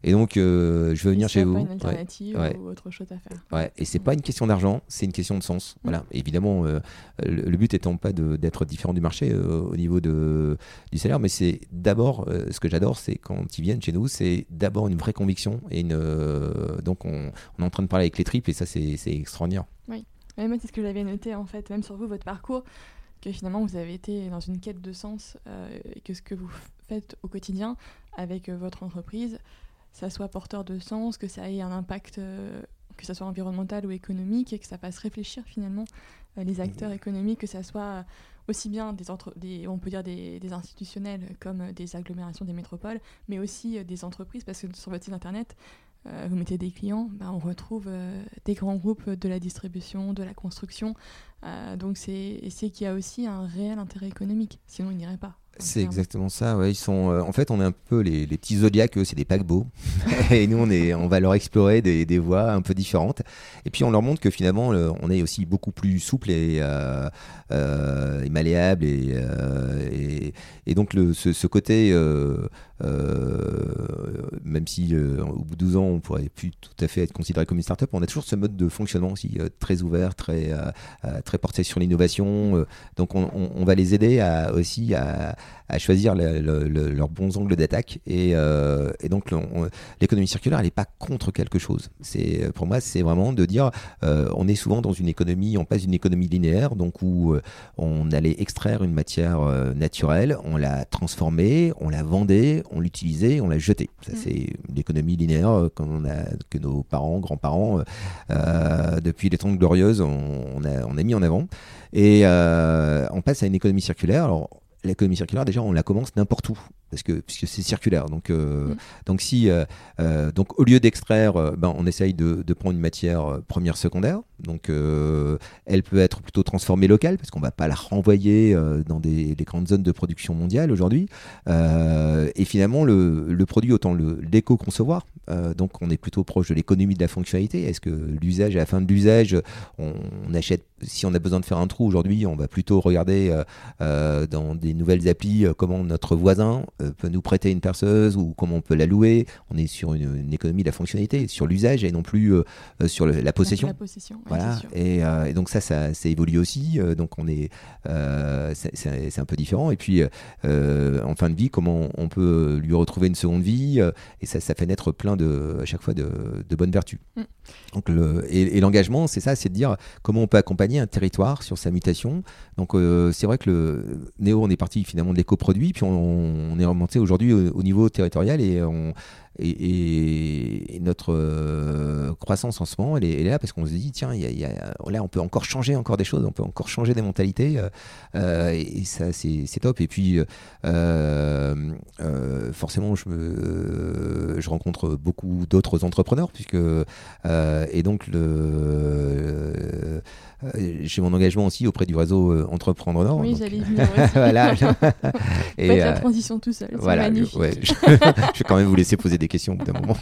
et donc euh, je veux venir chez vous. pas une alternative Ouais. ou autre chose à faire. Ouais, et c'est pas une question d'argent, c'est une question de sens. Voilà. Évidemment, le, le but étant pas de- d'être différent du marché au niveau de, du salaire, mais c'est d'abord, ce que j'adore, c'est quand ils viennent chez nous, c'est d'abord une vraie conviction. Et une, donc, on, on est en train de parler avec les triples, et ça, c'est extraordinaire. Ouais, moi, c'est ce que j'avais noté, en fait, même sur vous, votre parcours, que finalement, vous avez été dans une quête de sens euh, et que ce que vous faites au quotidien avec euh, votre entreprise, ça soit porteur de sens, que ça ait un impact, euh, que ça soit environnemental ou économique, et que ça fasse réfléchir finalement euh, les acteurs économiques, que ça soit aussi bien des, entre des on peut dire des, des institutionnels comme des agglomérations, des métropoles, mais aussi des entreprises, parce que sur votre site internet, vous mettez des clients, bah, on retrouve euh, des grands groupes de la distribution, de la construction. Euh, donc c'est qu'il y a aussi un réel intérêt économique. Sinon, ils n'iraient pas. C'est exactement ça. Ouais, ils sont, euh, en fait, on est un peu les, les petits zodiacs, eux, c'est des paquebots. et nous, on, est, on va leur explorer des, des voies un peu différentes. Et puis, on leur montre que finalement, le- on est aussi beaucoup plus souple et, euh, euh, et malléable. Et, euh, et, et donc, le, ce, ce côté, euh, euh, même si euh, au bout de 12 ans, on pourrait plus tout à fait être considéré comme une start-up, on a toujours ce mode de fonctionnement aussi euh, très ouvert, très, très porté sur l'innovation. Donc, on, on- on va les aider à, aussi à à choisir le- le- le- leurs bons angles d'attaque. Et, euh, et donc, l'économie circulaire, elle n'est pas contre quelque chose. C'est pour moi, c'est vraiment de dire, euh, on est souvent dans une économie, on passe d'une économie linéaire, donc où euh, on allait extraire une matière naturelle, on la transformait, on la vendait, on l'utilisait, on la jetait. Ça, Mm. c'est l'économie linéaire qu'on a, que nos parents, grands-parents, depuis les temps glorieuses, on, on a, on a mis en avant. Et on passe à une économie circulaire. Alors, l'économie circulaire, déjà, on la commence n'importe où, parce que puisque c'est circulaire. Donc, euh, Mm. donc si, euh, euh, donc au lieu d'extraire, euh, ben, on essaye de, de prendre une matière euh, première, secondaire. Donc, euh, elle peut être plutôt transformée locale, parce qu'on va pas la renvoyer euh, dans des, des grandes zones de production mondiale aujourd'hui. Euh, et finalement, le, le produit, autant l'éco-concevoir. Donc, on est plutôt proche de l'économie de la fonctionnalité. Est-ce que l'usage, à la fin de l'usage, on, on achète, si on a besoin de faire un trou aujourd'hui, on va plutôt regarder dans des nouvelles applis comment notre voisin peut nous prêter une perceuse ou comment on peut la louer. On est sur une, une économie de la fonctionnalité, sur l'usage et non plus sur le- la possession. La possession, ouais, Voilà, et, euh, et donc ça, ça, ça évolue aussi. euh, donc on est, euh, c'est- un peu différent. Et puis euh, en fin de vie, comment on peut lui retrouver une seconde vie Et ça, ça fait naître plein de, à chaque fois, de, de bonnes vertus. Mm. Donc le, et, et l'engagement, c'est ça, c'est de dire comment on peut accompagner un territoire sur sa mutation. Donc euh, c'est vrai que le Néo, on est parti finalement de l'éco-produit, puis on, on est remonté aujourd'hui au, au niveau territorial et on et, notre euh, croissance en ce moment, elle est, là parce qu'on se dit, tiens, y y a- là, on peut encore changer encore des choses, on peut encore changer des mentalités, euh, euh, et, ça, c'est top. Et puis, forcément, je, me, je rencontre beaucoup d'autres entrepreneurs, puisque, et donc, le, j'ai mon engagement aussi auprès du réseau euh, Entreprendre Nord. Oui, j'allais venir aussi. voilà. Faites la euh, transition tout seul, voilà, je, magnifique. ouais, je, je vais quand même vous laisser poser des questions au bout d'un moment.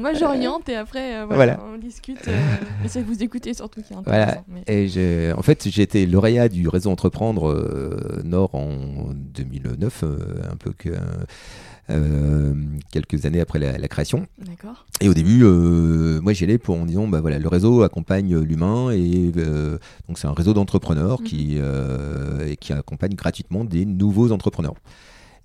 Moi, j'oriente et après, euh, voilà, Voilà. on discute. Euh, Essayez de vous écouter surtout qui est Voilà. mais- Et en fait, j'ai été lauréat du réseau Entreprendre euh, Nord en 2009, euh, un peu que euh, quelques années après la, la création. Et au début, euh, moi j'y allais pour en disant, bah voilà, le réseau accompagne l'humain et euh, donc c'est un réseau d'entrepreneurs Mhm. qui euh, et qui accompagne gratuitement des nouveaux entrepreneurs.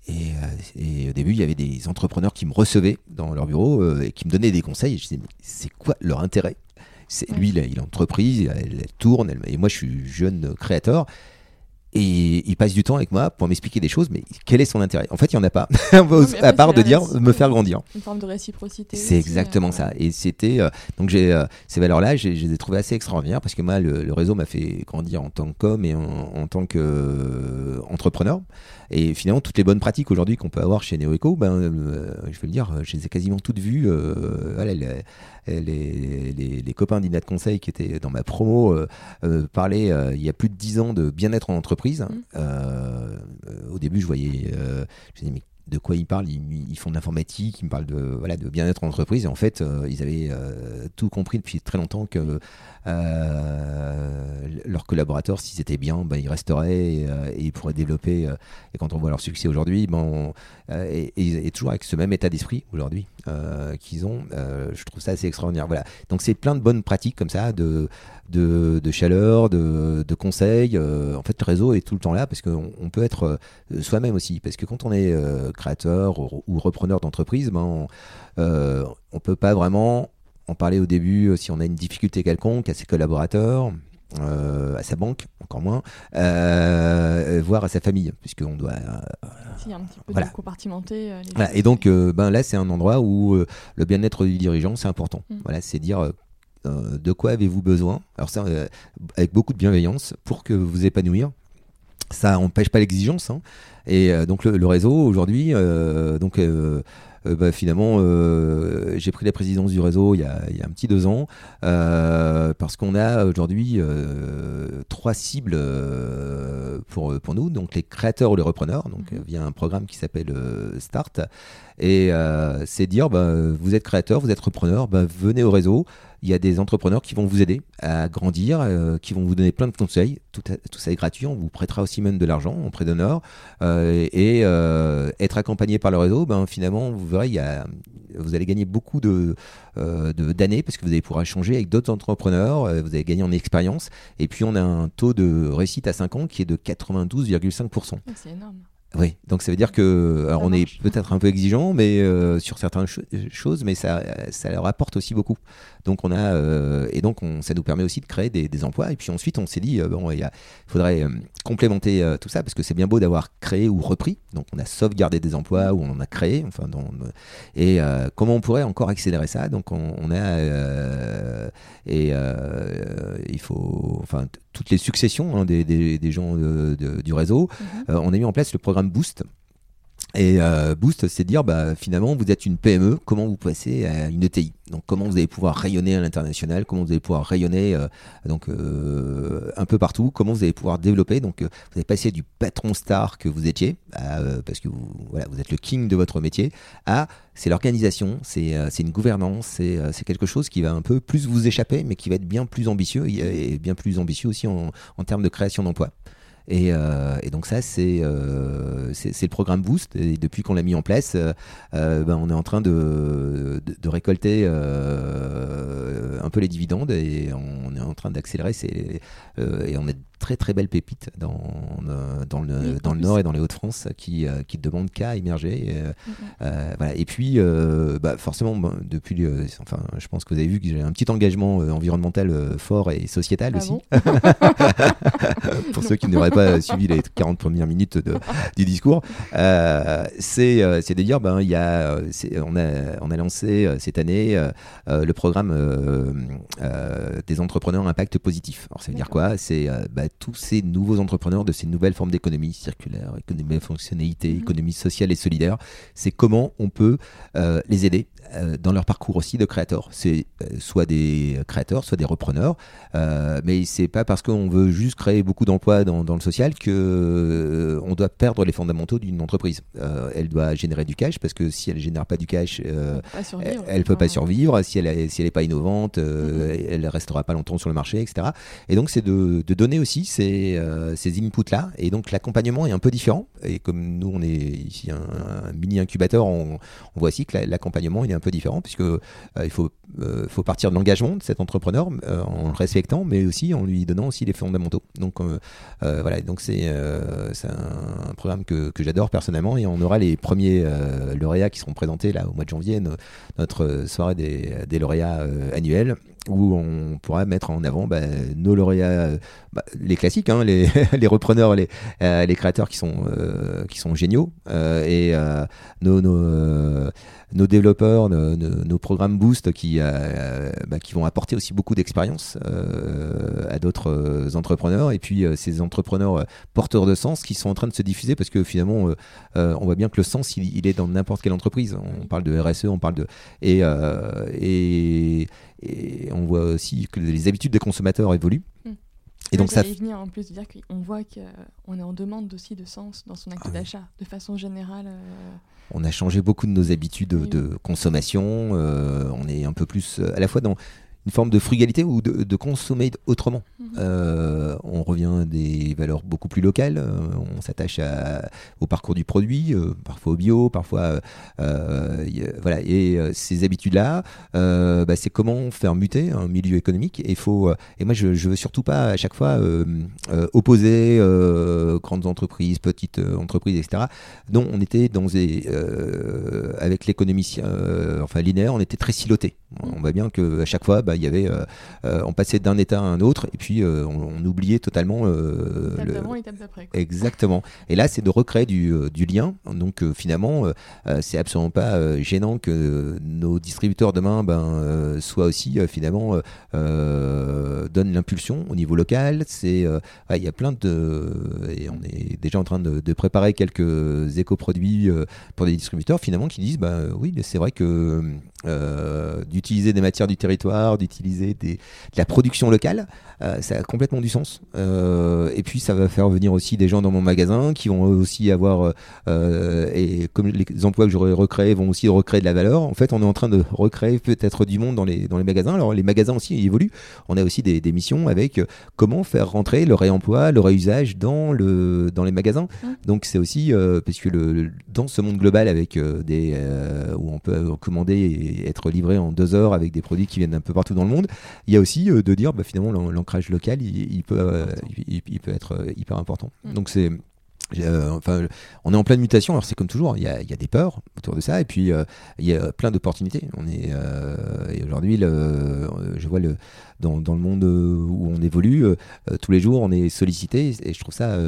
Et, euh, et au début, il y avait des entrepreneurs qui me recevaient dans leur bureau euh, et qui me donnaient des conseils. Et je disais, mais c'est quoi leur intérêt? C'est. Lui, il a, il a entreprise, elle, elle tourne, elle- et moi, je suis jeune créateur. Et il passe du temps avec moi pour m'expliquer des choses, mais quel est son intérêt? En fait, il n'y en a pas, à part de dire me faire grandir. Une forme de réciprocité. C'est exactement euh, ça. Et c'était euh, donc j'ai euh, ces valeurs-là, je les ai trouvées assez extraordinaires parce que moi, le, le réseau m'a fait grandir en tant que com et en, en tant qu'entrepreneur. Et finalement, toutes les bonnes pratiques aujourd'hui qu'on peut avoir chez NeoEco, ben, euh, je veux le dire, je les ai quasiment toutes vues. euh, voilà, les, les, les- les copains d'Inat Conseil qui étaient dans ma promo euh, euh, parlaient euh, il y a plus de 10 ans de bien-être en entreprise. Mhm. Euh, au début, je voyais, euh, je me disais, mais de quoi ils parlent? Ils, ils font de l'informatique, ils me parlent de, voilà, de bien-être en entreprise. Et en fait, euh, ils avaient tout compris depuis très longtemps que leurs collaborateurs, s'ils étaient bien, ben, ils resteraient et, euh, ils pourraient développer. euh, et quand on voit leur succès aujourd'hui, ben, euh, et, toujours avec ce même état d'esprit aujourd'hui euh, qu'ils ont, euh, je trouve ça assez extraordinaire. Voilà. Donc c'est plein de bonnes pratiques comme ça, de, de, chaleur, de, de conseils. Euh, en fait, le réseau est tout le temps là parce qu'on on peut être euh, soi-même aussi. Parce que quand on est euh, créateur ou, ou repreneur d'entreprise, ben, on, euh, on peut pas vraiment en parler au début euh, si on a une difficulté quelconque à ses collaborateurs. euh, à sa banque, encore moins, euh, voire à sa famille, puisqu'on doit euh, Si, un petit peu Voilà. de compartimenter. les voilà, choses. et donc, ben là, c'est un endroit où le bien-être du dirigeant, c'est important. Mm. Voilà, c'est dire de quoi avez-vous besoin? Alors ça, avec beaucoup de bienveillance pour que vous épanouir. Ça n'empêche pas l'exigence. hein. Et euh, donc le, le réseau aujourd'hui, euh, donc euh, bah, finalement, euh, j'ai pris la présidence du réseau il y a, il y a un petit deux ans euh, parce qu'on a aujourd'hui euh, trois cibles euh, pour, pour nous, donc les créateurs ou les repreneurs, donc euh, via un programme qui s'appelle euh, Start. Et euh, c'est dire, bah, vous êtes créateur, vous êtes repreneur, bah, venez au réseau. Il y a des entrepreneurs qui vont vous aider à grandir, euh, qui vont vous donner plein de conseils. Tout, ça est gratuit. On vous prêtera aussi même de l'argent en prêt d'honneur. Euh, et euh, être accompagné par le réseau, ben, finalement, vous verrez, vous allez gagner beaucoup euh, de- d'années parce que vous allez pouvoir échanger avec d'autres entrepreneurs. vous allez gagner en expérience. Et puis, on a un taux de réussite à 5 ans qui est de 92,5%. Ah, C'est énorme. Oui, donc ça veut dire que alors Ça on est peut-être un peu exigeant, mais euh, sur certaines cho- choses, mais ça, ça leur apporte aussi beaucoup. Donc on a euh, et donc on, ça nous permet aussi de créer des, des emplois. Et puis ensuite on s'est dit euh, bon, il faudrait euh, complémenter euh, tout ça parce que c'est bien beau d'avoir créé ou repris. Donc on a sauvegardé des emplois ou on en a créé. Enfin, dans- et euh, comment on pourrait encore accélérer ça? Donc on, on a euh, et euh, il faut enfin toutes les successions hein, des, des, des gens de- de- du réseau. Mhm. Euh, on a mis en place le programme Boost. Et euh, Boost, c'est dire, bah, finalement, vous êtes une PME, comment vous passez à une ETI Donc, comment vous allez pouvoir rayonner à l'international, comment vous allez pouvoir rayonner euh, donc, euh, un peu partout, comment vous allez pouvoir développer? Donc, vous allez passer du patron star que vous étiez, parce que vous, êtes le king de votre métier, à c'est l'organisation, c'est une gouvernance, c'est quelque chose qui va un peu plus vous échapper, mais qui va être bien plus ambitieux et, et bien plus ambitieux aussi en, en termes de création d'emplois. Et, euh, et donc ça, c'est euh, le programme Boost. Et depuis qu'on l'a mis en place, euh, euh, ben, on est en train de, de, de récolter euh, un peu les dividendes et on est en train d'accélérer. euh, et on a très très belles pépites dans, euh, dans, le, Oui, dans le. Nord et dans les Hauts-de-France qui, euh, qui demandent qu'à émerger. Et, euh, Mhm. euh, voilà. Et puis, euh, bah, forcément, depuis, enfin, je pense que vous avez vu que j'ai un petit engagement environnemental fort et sociétal Ah aussi. bon? Pour Non. ceux qui n'auraient pas suivi les 40 premières minutes de- du discours, c'est c'est de dire, ben, y a, on, a, on a lancé cette année le programme des entrepreneurs impact positif. Alors, ça veut dire quoi? C'est bah, tous ces nouveaux entrepreneurs de ces nouvelles formes d'économie circulaire, économie à fonctionnalité, Mhm. économie sociale et solidaire. C'est comment on peut euh, les aider euh, dans leur parcours aussi de créateurs. C'est euh, soit des créateurs, soit des repreneurs, mais c'est pas parce qu'on veut juste créer beaucoup d'emplois dans, dans le social que on doit perdre les fondamentaux d'une entreprise. Elle doit générer du cash parce que si elle génère pas du cash, elle, elle peut pas survivre si elle est, si elle est pas innovante, euh, elle restera pas longtemps sur le marché, etc. Et donc c'est de, de donner aussi ces, euh, ces inputs là. Et donc l'accompagnement est un peu différent. Et comme nous on est ici un, mini incubateur, on, voit aussi que la- l'accompagnement est un peu différent puisque euh, il faut euh, faut partir de l'engagement de cet entrepreneur en le respectant, mais aussi en lui donnant aussi les fondamentaux. Donc voilà, donc c'est un, programme que, j'adore personnellement et on aura les premiers lauréats qui seront présentés là au mois de janvier, no- notre soirée des, lauréats annuels où on pourra mettre en avant bah, nos lauréats, bah, les classiques, hein, les, les, repreneurs, les, les créateurs qui sont, qui sont géniaux, et nos, nos nos développeurs, nos, programmes Boost qui, euh, bah, qui vont apporter aussi beaucoup d'expérience euh, à d'autres euh, entrepreneurs et puis ces entrepreneurs porteurs de sens qui sont en train de se diffuser parce que finalement on voit bien que le sens il, est dans n'importe quelle entreprise. On parle de RSE, on parle de et, on voit aussi que les habitudes des consommateurs évoluent. Mm. Et donc ça venir en plus de dire qu'on voit qu'on est en demande aussi de sens dans son acte ah d'achat de façon générale on a changé beaucoup de nos habitudes de consommation. Euh, on est un peu plus euh, à la fois dans une forme de frugalité ou de, consommer autrement. Mhm. Euh, on revient à des valeurs beaucoup plus locales, euh, on s'attache au parcours du produit, euh, parfois au bio, parfois... voilà, et ces habitudes-là, bah, c'est comment faire muter un milieu économique. Et, faut, et moi, je ne veux surtout pas à chaque fois opposer grandes entreprises, petites entreprises, etc. Non, on était dans des... avec l'économie enfin, linéaire, on était très siloté. On voit bien qu'à chaque fois, bah, il y avait, euh, euh, on passait d'un état à un autre et puis euh, on, oubliait totalement. d'après. Exactement. Et là, c'est de recréer du, lien. Donc finalement, c'est absolument pas gênant que nos distributeurs demain ben, soient aussi finalement donnent l'impulsion au niveau local. C'est, il y a plein de, et on est déjà en train de, préparer quelques éco-produits pour des distributeurs finalement qui disent, bah oui, c'est vrai que d'utiliser des matières du territoire, d'utiliser de la production locale, euh, ça a complètement du sens. Euh, et puis ça va faire venir aussi des gens dans mon magasin qui vont aussi avoir, euh, et comme les emplois que j'aurais recréés vont aussi recréer de la valeur, en fait on est en train de recréer peut-être du monde dans les, dans les magasins. Alors les magasins aussi évoluent. On a aussi des, des missions avec comment faire rentrer le réemploi, le réusage dans, le, dans les magasins. Mmh. Donc c'est aussi, parce que le, dans ce monde global avec des, où on peut commander et être livré en deux heures avec des produits qui viennent un peu partout dans le monde, il y a aussi de dire bah, finalement local, il, peut, euh, il, peut être euh, hyper important. Mm. Donc c'est euh, enfin, on est en pleine mutation. Alors c'est comme toujours, il y, a, des peurs autour de ça, et puis il y a plein d'opportunités. On est et aujourd'hui, je vois le dans, le monde où on évolue tous les jours, on est sollicité, et je trouve ça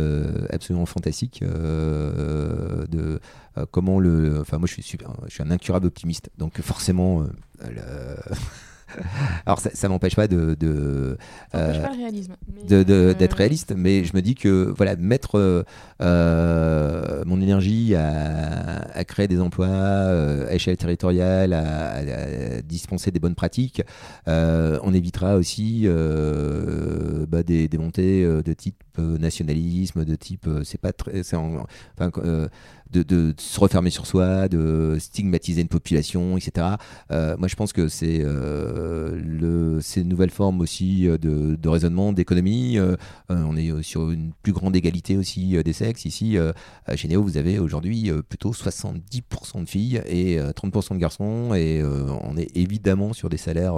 absolument fantastique de comment le. Enfin, moi, je suis super, je suis un incurable optimiste, donc forcément. Le Alors ça, ça m'empêche pas de, de, euh, d'être réaliste, mais je me dis que voilà mettre euh, mon énergie à, créer des emplois euh, à échelle territoriale, à, dispenser des bonnes pratiques, on évitera aussi bah, des, des, montées de type nationalisme, de type c'est pas très, enfin, de, se refermer sur soi, de stigmatiser une population, etc. Euh, moi, je pense que c'est euh, ces nouvelles formes aussi euh, de, raisonnement, d'économie. on est sur une plus grande égalité aussi des sexes. Ici, chez Néo, vous avez aujourd'hui plutôt 70% de filles et 30% de garçons. Et on est évidemment sur des salaires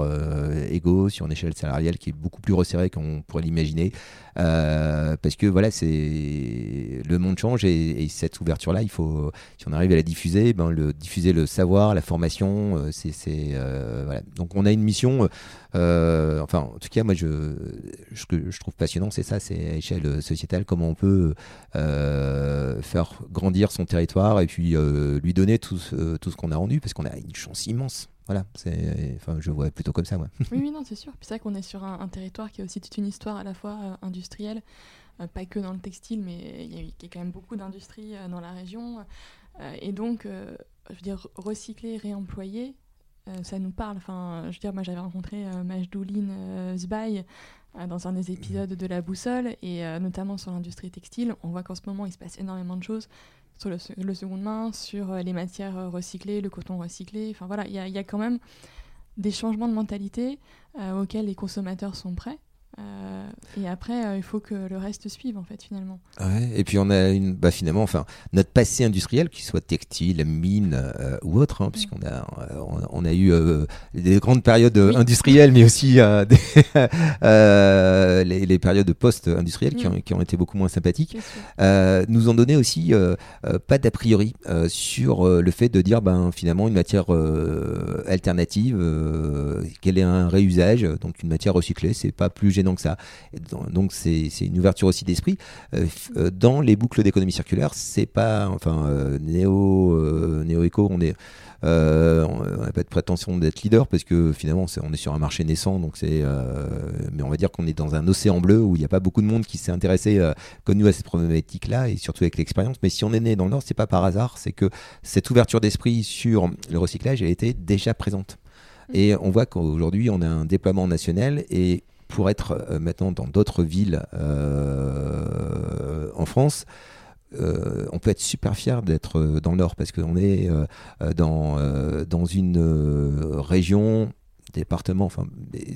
égaux, sur une échelle salariale qui est beaucoup plus resserrée qu'on pourrait l'imaginer. Euh, parce que voilà, c'est le monde change et, cette ouverture-là, il faut, si on arrive à la diffuser, ben le diffuser le savoir, la formation, euh, c'est, euh, voilà. Donc on a une mission. enfin, en tout cas, moi, je, ce que je trouve passionnant, c'est ça, c'est à échelle sociétale, comment on peut faire grandir son territoire et puis lui donner tout, tout ce qu'on a rendu, parce qu'on a une chance immense. Voilà, c'est, enfin, je vois plutôt comme ça, moi. oui, oui, non, c'est sûr. Puis c'est vrai qu'on est sur un, territoire qui a aussi toute une histoire à la fois euh, industrielle, euh, pas que dans le textile, mais il y, a quand même beaucoup d'industries euh, dans la région. et donc, je veux dire, recycler, réemployer, ça nous parle. Enfin, je veux dire, moi, j'avais rencontré Majdouline Zbaï dans un des épisodes de La Boussole, et notamment sur l'industrie textile. On voit qu'en ce moment, il se passe énormément de choses sur le, le seconde main, sur euh, les matières euh, recyclées, le coton recyclé. Enfin voilà, il y, y, a quand même des changements de mentalité euh, auxquels les consommateurs sont prêts. Euh, et après, euh, il faut que le reste suive, en fait, finalement. Ouais, et puis on a une, bah, finalement, enfin, notre passé industriel, qu'il soit textile, mine euh, ou autre, hein, puisqu'on a, on, a eu des grandes périodes industrielles, mais aussi des, les, les, périodes post-industrielles qui, ont, qui, ont, été beaucoup moins sympathiques, nous ont donné aussi pas d'a priori sur le fait de dire, ben, finalement, une matière alternative, quel est un réusage, donc une matière recyclée, c'est pas plus gênant que ça. Donc c'est une ouverture aussi d'esprit. Euh, euh, dans les boucles d'économie circulaire, c'est pas, enfin, euh, néo, néo éco, on est on n'a pas de prétention d'être leader parce que finalement on est sur un marché naissant donc c'est mais on va dire qu'on est dans un océan bleu où il n'y a pas beaucoup de monde qui s'est intéressé comme nous à cette problématique là et surtout avec l'expérience mais si on est né dans le nord c'est pas par hasard c'est que cette ouverture d'esprit sur le recyclage elle était déjà présente mmh. et on voit qu'aujourd'hui on a un déploiement national et pour être euh, maintenant dans d'autres villes euh, en France, euh, on peut être super fier d'être dans le Nord parce qu'on est dans, dans une région département, enfin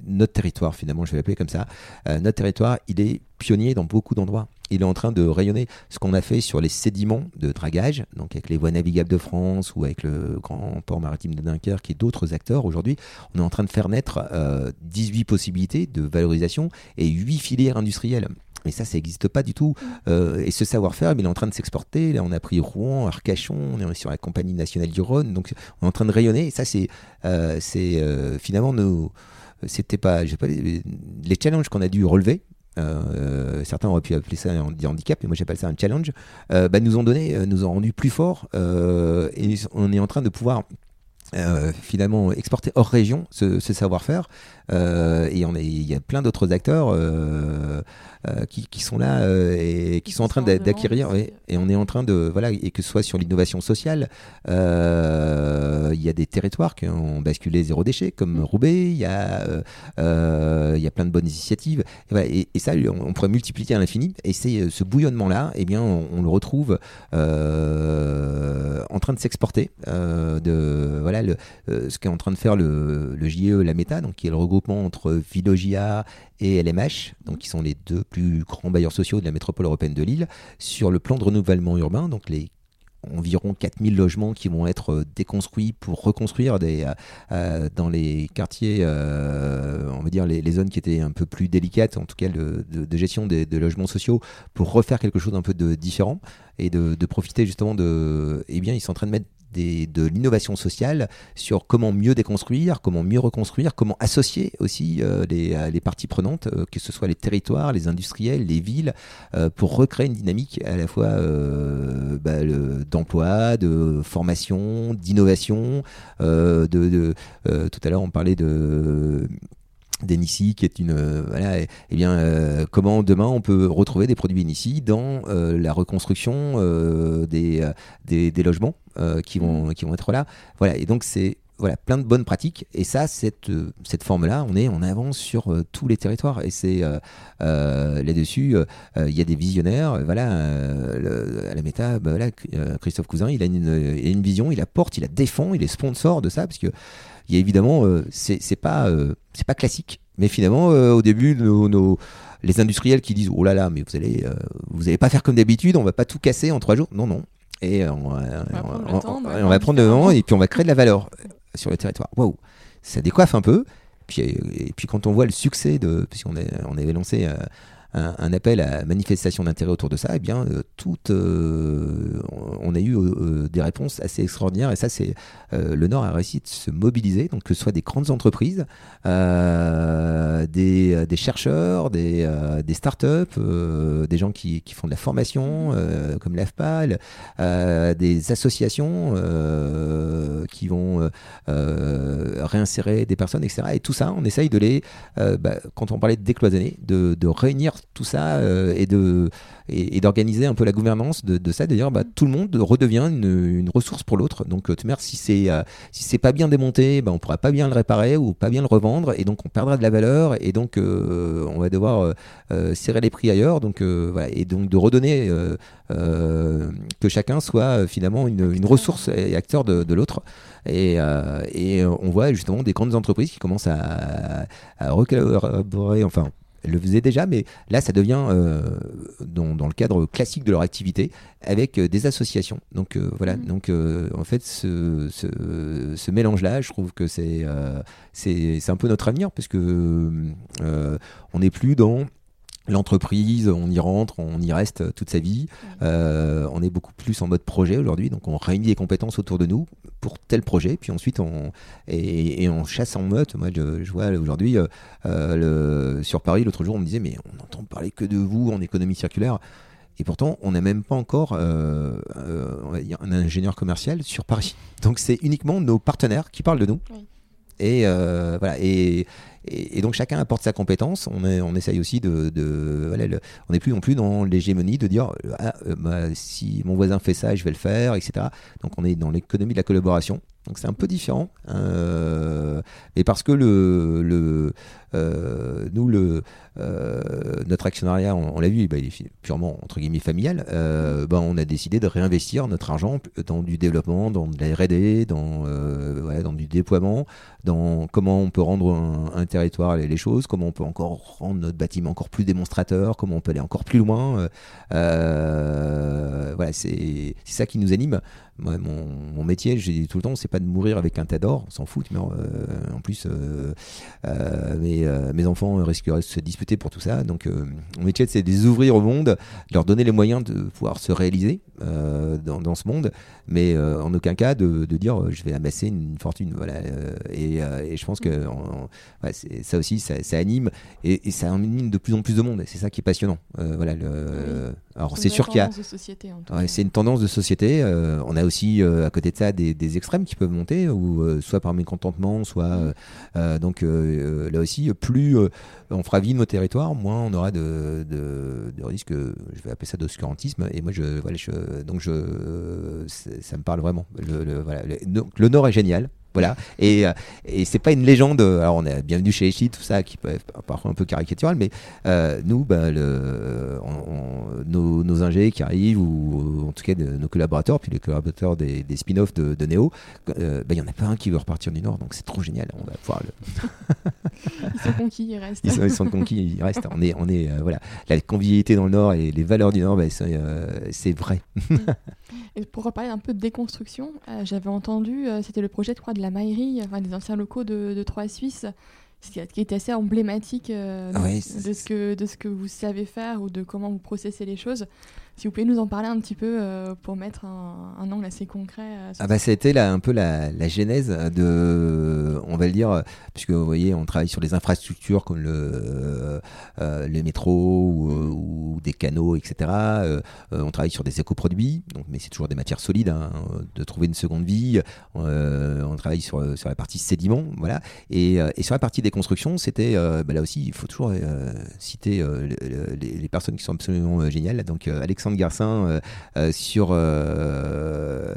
notre territoire finalement, je vais l'appeler comme ça, notre territoire, il est pionnier dans beaucoup d'endroits. Il est en train de rayonner ce qu'on a fait sur les sédiments de dragage, donc avec les voies navigables de France ou avec le grand port maritime de Dunkerque et d'autres acteurs. Aujourd'hui, on est en train de faire naître 18 possibilités de valorisation et 8 filières industrielles. Et ça, ça n'existe pas du tout. Euh, et ce savoir-faire, il est en train de s'exporter. Là, on a pris Rouen, Arcachon, on est sur la compagnie nationale du Rhône. Donc, on est en train de rayonner. Et ça, c'est euh, euh, finalement nos. C'était pas, pas les, challenges qu'on a dû relever. certains auraient pu appeler ça un handicap, mais moi j'appelle ça un challenge. bah, nous ont donné, nous ont rendu plus forts et on est en train de pouvoir finalement exporter hors région ce, savoir-faire. et il y a plein d'autres acteurs euh, qui, qui, sont là euh, et qui sont en train d'acquérir. et on est en train de. Voilà, et que ce soit sur l'innovation sociale, euh, il y a des territoires qui ont basculé zéro déchet, comme mm. Roubaix, il y, a, il y a plein de bonnes initiatives. Et, et, ça, on, pourrait multiplier à l'infini. Et c'est ce bouillonnement-là, eh bien, on, le retrouve en train de s'exporter. de voilà, le, ce qu'est en train de faire le, le JE La Méta, donc qui est le regroupement entre Philogia et LMH, donc qui sont les deux plus grands bailleurs sociaux de la métropole européenne de Lille, sur le plan de renouvellement urbain, donc les environ 4000 logements qui vont être euh, déconstruits pour reconstruire des, euh, euh, dans les quartiers, on va dire les, zones qui étaient un peu plus délicates, en tout cas de, gestion des, de logements sociaux, pour refaire quelque chose un peu de différent et de profiter justement de... Eh bien, ils sont en train de mettre de l'innovation sociale sur comment mieux déconstruire, comment mieux reconstruire, comment associer aussi euh, euh, les, parties prenantes, euh, que ce soit les territoires, les industriels, les villes, pour recréer une dynamique à la fois bah, d'emploi, de formation, d'innovation. tout à l'heure, on parlait de d'Enissi qui est une voilà et, bien comment demain on peut retrouver des produits Enissi dans la reconstruction des, des, logements euh, qui, vont, qui vont être là. Voilà, et donc c'est voilà, plein de bonnes pratiques. Et ça, cette, euh, cette forme-là, on est en avance sur euh, tous les territoires. Et c'est là-dessus, il y a des visionnaires. Voilà, à la méta, bah, voilà, Christophe Cousin, il a, une, une, vision, il apporte, il la défend, il est sponsor de ça, parce que il y a évidemment, c'est pas, c'est pas classique. Mais finalement, au début, nos, nos, les industriels qui disent oh là là, mais vous allez, vous allez pas faire comme d'habitude, on va pas tout casser en trois jours. Non, non, et on, va prendre le temps et puis on va créer de la valeur sur le territoire. Waouh, ça décoiffe un peu. Puis, et puis quand on voit le succès de, puisqu'on on avait lancé euh, un, appel à manifestation d'intérêt autour de ça, eh bien, euh, tout, euh, on a eu euh, des réponses assez extraordinaires. Et ça, c'est le Nord a réussi de se mobiliser, donc que ce soit des grandes entreprises, des, chercheurs, des, des startups, des gens qui, qui, font de la formation, comme l'AFPAL, des associations qui vont réinsérer des personnes, etc. Et tout ça, on essaye de les, bah, quand on parlait de décloisonner, de réunir tout ça euh, et de et, d'organiser un peu la gouvernance de, ça, d'ailleurs bah, tout le monde redevient une, ressource pour l'autre. Donc, euh, si c'est euh, si c'est pas bien démonté, bah, on pourra pas bien le réparer ou pas bien le revendre, et donc on perdra de la valeur, et donc on va devoir serrer les prix ailleurs. Donc voilà, et donc de redonner que chacun soit finalement une, ressource et acteur de, de l'autre. Et, et, on voit justement des grandes entreprises qui commencent à, à recollaborer, enfin elles le faisaient déjà, mais là, ça devient dans, dans, le cadre classique de leur activité avec des associations. Donc voilà, mmh. donc en fait, ce, ce, ce mélange-là, je trouve que c'est c'est un peu notre avenir parce que on n'est plus dans l'entreprise, on y rentre, on y reste toute sa vie. Euh, on est beaucoup plus en mode projet aujourd'hui, donc on réunit les compétences autour de nous pour tel projet, puis ensuite on et, on chasse en meute. Moi, je, vois aujourd'hui euh, euh, sur Paris l'autre jour, on me disait mais on entend parler que de vous en économie circulaire. Et pourtant, on n'a même pas encore un ingénieur commercial sur Paris. Donc, c'est uniquement nos partenaires qui parlent de nous. Et voilà. Et, donc chacun apporte sa compétence. On, est, on essaye aussi de, on n'est plus non plus dans l'hégémonie de dire ah, euh, bah, si mon voisin fait ça, je vais le faire, etc. Donc on est dans l'économie de la collaboration. Donc c'est un peu différent. Euh, et parce que le, le euh, nous, le, euh, notre actionnariat, on, l'a vu, bah, il est purement entre guillemets familial. Bah, on a décidé de réinvestir notre argent dans du développement, dans de la R&D, dans, dans du déploiement, dans comment on peut rendre un, territoire les, les, choses, comment on peut encore rendre notre bâtiment encore plus démonstrateur, comment on peut aller encore plus loin. voilà, c'est ça qui nous anime mon, métier, j'ai dit tout le temps, c'est pas de mourir avec un tas d'or, on s'en fout, mais euh, en plus, euh, euh, mes, enfants risqueraient de se disputer pour tout ça. Donc, mon métier, c'est de les ouvrir au monde, de leur donner les moyens de pouvoir se réaliser dans, ce monde, mais en aucun cas de, dire je vais amasser une fortune. Voilà. Et, je pense que ça aussi, ça, anime et, ça anime de plus en plus de monde. C'est ça qui est passionnant. voilà. Le, alors, c'est sûr qu'il y a. c'est une tendance de société. on a aussi euh, à côté de ça des, extrêmes qui peuvent monter, ou euh, soit par mécontentement, soit euh, donc là aussi, plus on fera vivre nos territoires, moins on aura de, de, risques. Je vais appeler ça d'oscurantisme. Et moi, je, voilà, je, donc je, ça me parle vraiment. Le, voilà, le Nord est génial. Voilà. Et, euh, et c'est pas une légende. Alors, on est bienvenue chez Echi, tout ça, qui peut être parfois un peu caricatural, mais euh, nous, bah, le, nos, nos ingés qui arrivent, ou en tout cas de, nos collaborateurs, puis les collaborateurs des, des spin-offs de, de Neo, euh, bah, il y en a pas un qui veut repartir du Nord, donc c'est trop génial. On va pouvoir le. ils sont conquis, ils restent. Ils sont, conquis, ils restent. On est, on est voilà. La convivialité dans le Nord et les valeurs du Nord, bah, c'est vrai. et pour reparler un peu de déconstruction, j'avais entendu, c'était le projet, crois, de la Maillerie, enfin, des anciens locaux de, de Trois Suisses, qui est assez emblématique euh, de, ce que, de ce que vous savez faire ou de comment vous processez les choses. Si vous pouvez nous en parler un petit peu euh, pour mettre un, un, angle assez concret. Euh, ah bah, ça a été là, un peu la, la, genèse de, on va le dire, puisque vous voyez, on travaille sur des infrastructures comme le, euh, les métros ou, des canaux, etc. on travaille sur des écoproduits, donc, mais c'est toujours des matières solides, hein, de trouver une seconde vie. on travaille sur, sur la partie sédiment, voilà. Et, et sur la partie des constructions, c'était, bah là aussi, il faut toujours citer les, les, personnes qui sont absolument géniales. Donc Alexandre Garcin euh, euh, sur euh,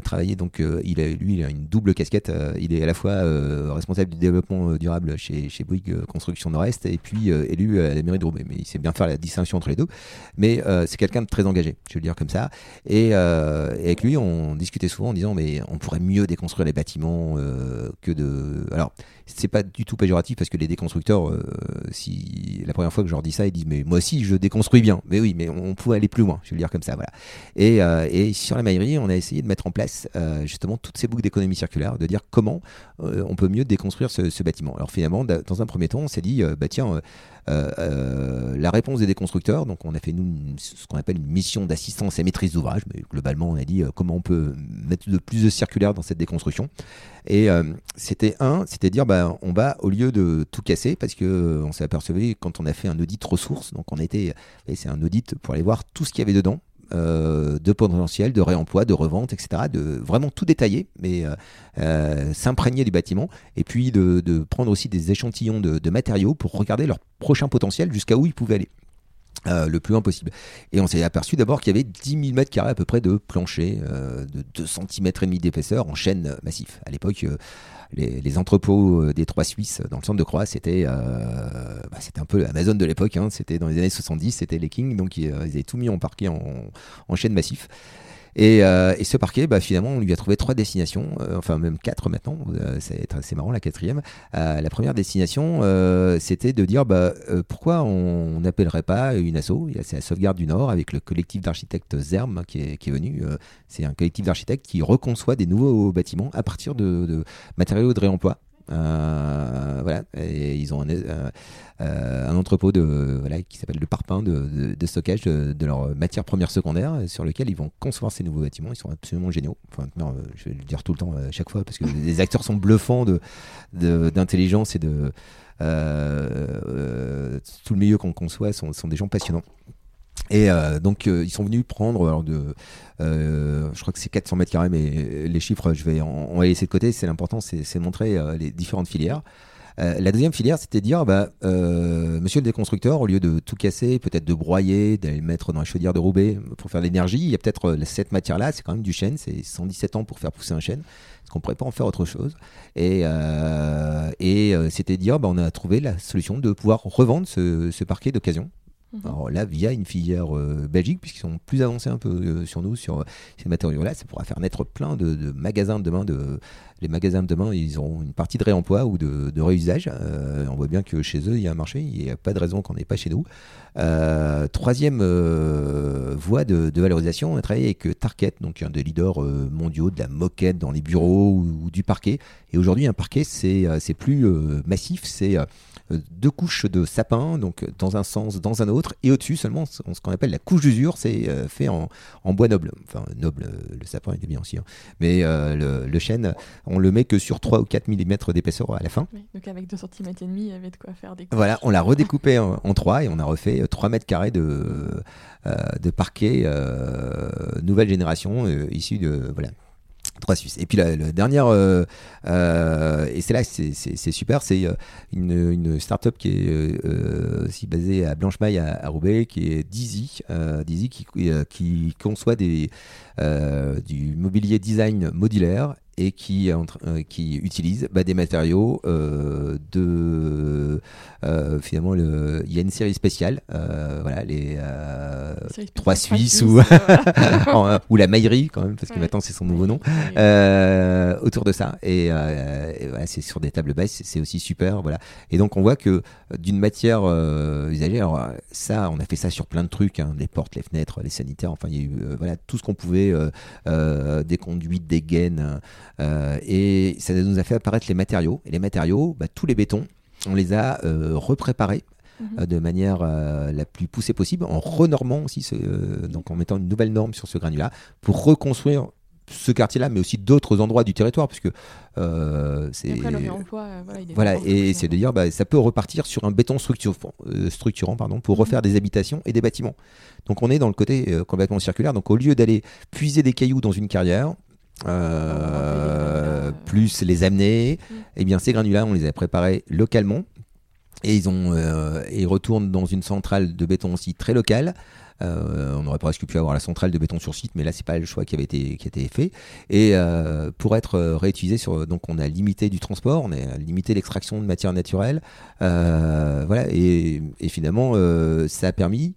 travailler. Donc, il a, lui, il a une double casquette. il est à la fois responsable du développement durable chez, chez Bouygues Construction Nord-Est et puis élu à la mairie de Roubaix. Mais il sait bien faire la distinction entre les deux. Mais c'est quelqu'un de très engagé, je le dire comme ça. Et, avec lui, on discutait souvent en disant mais on pourrait mieux déconstruire les bâtiments que de. Alors, c'est pas du tout péjoratif parce que les déconstructeurs, si la première fois que je leur dis ça, ils disent mais moi aussi je déconstruis bien. Mais oui, mais on pouvait aller plus loin, je vais le dire comme ça. Voilà. Et, euh, sur la maillerie, on a essayé de mettre en place euh, justement toutes ces boucles d'économie circulaire, de dire comment euh, on peut mieux déconstruire ce, bâtiment. Alors finalement, dans un premier temps, on s'est dit, bah tiens, la réponse des déconstructeurs, donc on a fait nous ce qu'on appelle une mission d'assistance et maîtrise d'ouvrage, mais globalement on a dit comment on peut mettre de plus de circulaire dans cette déconstruction. Et c'était un, c'était dire bah, on va au lieu de tout casser parce que on s'est aperçu quand on a fait un audit ressources, donc on était, c'est un audit pour aller voir tout ce qu'il y avait dedans. Euh, de potentiel, de réemploi, de revente, etc. De vraiment tout détailler, mais euh, euh, s'imprégner du bâtiment, et puis de, prendre aussi des échantillons de, matériaux pour regarder leur prochain potentiel jusqu'à où ils pouvaient aller. le plus loin possible. Et on s'est aperçu d'abord qu'il y avait 10 000 mètres carrés à peu près de plancher de 2 cm et demi d'épaisseur en chaîne massif. À l'époque, les, entrepôts euh, des trois Suisses dans le centre de Croix, c'était bah, c'était un peu Amazon de l'époque. Hein. c'était dans les années 70, c'était les Kings, donc ils, avaient tout mis en parquet en, chaîne massif. Et, euh, ce parquet, bah, finalement, on lui a trouvé trois destinations, euh, enfin même quatre maintenant. Euh, c'est marrant la quatrième. Euh, la première destination, euh, c'était de dire bah, euh, pourquoi on n'appellerait pas une asso? C'est la sauvegarde du Nord avec le collectif d'architectes ZERM qui est, venu. Euh, c'est un collectif d'architectes qui reconçoit des nouveaux bâtiments à partir de matériaux de réemploi. Euh, voilà, et ils ont un, euh, euh, un entrepôt de, voilà, qui s'appelle le Parpin de, de, de stockage de, de leurs matières premières secondaires sur lequel ils vont concevoir ces nouveaux bâtiments. Ils sont absolument géniaux. Enfin, non, je vais le dire tout le temps à chaque fois parce que les acteurs sont bluffants d'intelligence et de euh, tout le milieu qu'on conçoit sont, sont des gens passionnants. Et euh, donc euh, ils sont venus prendre euh, je crois que c'est 400 mètres carrés, mais les chiffres, je vais on va les laisser de côté. C'est l'important, c'est montrer les différentes filières. La deuxième filière, c'était de dire, bah, monsieur le déconstructeur, au lieu de tout casser, peut-être de broyer, d'aller le mettre dans la chaudière de Roubaix pour faire l'énergie, il y a peut-être cette matière-là, c'est quand même du chêne, c'est 117 ans pour faire pousser un chêne. Est-ce qu'on pourrait pas en faire autre chose Et, et c'était dire, bah, on a trouvé la solution de pouvoir revendre ce parquet d'occasion. Mhm. Alors là, via une filière euh, belgique, puisqu'ils sont plus avancés un peu euh, sur nous, sur euh, ces matériaux-là, ça pourra faire naître plein de, de magasins de demain. De, les magasins de demain, ils auront une partie de réemploi ou de, réusage. Euh, on voit bien que chez eux, il y a un marché, il n'y a pas de raison qu'on n'ait pas chez nous. Troisième voie de, valorisation, on a travaillé avec Target, donc un des leaders mondiaux de la moquette dans les bureaux ou, du parquet. Et aujourd'hui, un parquet, c'est plus massif, c'est deux couches de sapin, donc dans un sens, dans un autre, et au-dessus seulement ce qu'on appelle la couche d'usure, c'est euh, fait en, en bois noble. Enfin, noble, euh, le sapin est bien aussi, hein. mais euh, le, le chêne, on le met que sur 3 ou 4 mm d'épaisseur à la fin. Oui, donc avec 2 cm et demi, il y avait de quoi faire des Voilà, on l'a redécoupé en, en 3 et on a refait euh, 3 mètres carrés de, euh, de parquet euh, nouvelle génération euh, issu de voilà. 3 Suisses. Et puis la, dernière, euh, euh, et c'est là que c'est- super, c'est euh, une, une start-up qui est aussi basée à Blanchemaille à, à Roubaix, qui est Dizzy, Dizzy qui, qui conçoit des, du mobilier design modulaire et qui, euh, qui utilise bah, des matériaux euh, de euh, finalement le, il y a une série spéciale euh, voilà les trois Suisses ou voilà. en- ou la maillerie quand même parce que Ouais. maintenant c'est son nouveau nom autour de ça et, et voilà, c'est sur des tables basses c'est- aussi super voilà et donc on voit que d'une matière usagée alors ça on a fait ça sur plein de trucs hein, les portes les fenêtres les sanitaires enfin il y a eu voilà tout ce qu'on pouvait des conduites des gaines et ça nous a fait apparaître les matériaux et les matériaux bah, tous les bétons on les a euh, repréparés Mhm. euh, de manière euh, la plus poussée possible, en renormant aussi, ce, euh, donc en mettant une nouvelle norme sur ce granulat, pour reconstruire ce quartier-là, mais aussi d'autres endroits du territoire, puisque euh, Et c'est après, le réemploi, euh, voilà, il est voilà, vraiment et c'est de dire, bah, ça peut repartir sur un béton structurant, euh, structurant pardon, pour refaire des habitations et des bâtiments. Donc on est dans le côté euh, complètement circulaire. Donc au lieu d'aller puiser des cailloux dans une carrière, euh, Euh, plus les amener, Mm. eh bien ces granulats, on les a préparés localement. Et ils, ont, euh, ils retournent dans une centrale de béton aussi très locale. Euh, on aurait presque pu avoir la centrale de béton sur site, mais là c'est pas le choix qui avait été qui a été fait. Et euh, pour être réutilisé sur, donc on a limité du transport, on a limité l'extraction de matières naturelles, voilà. Et, et finalement ça a permis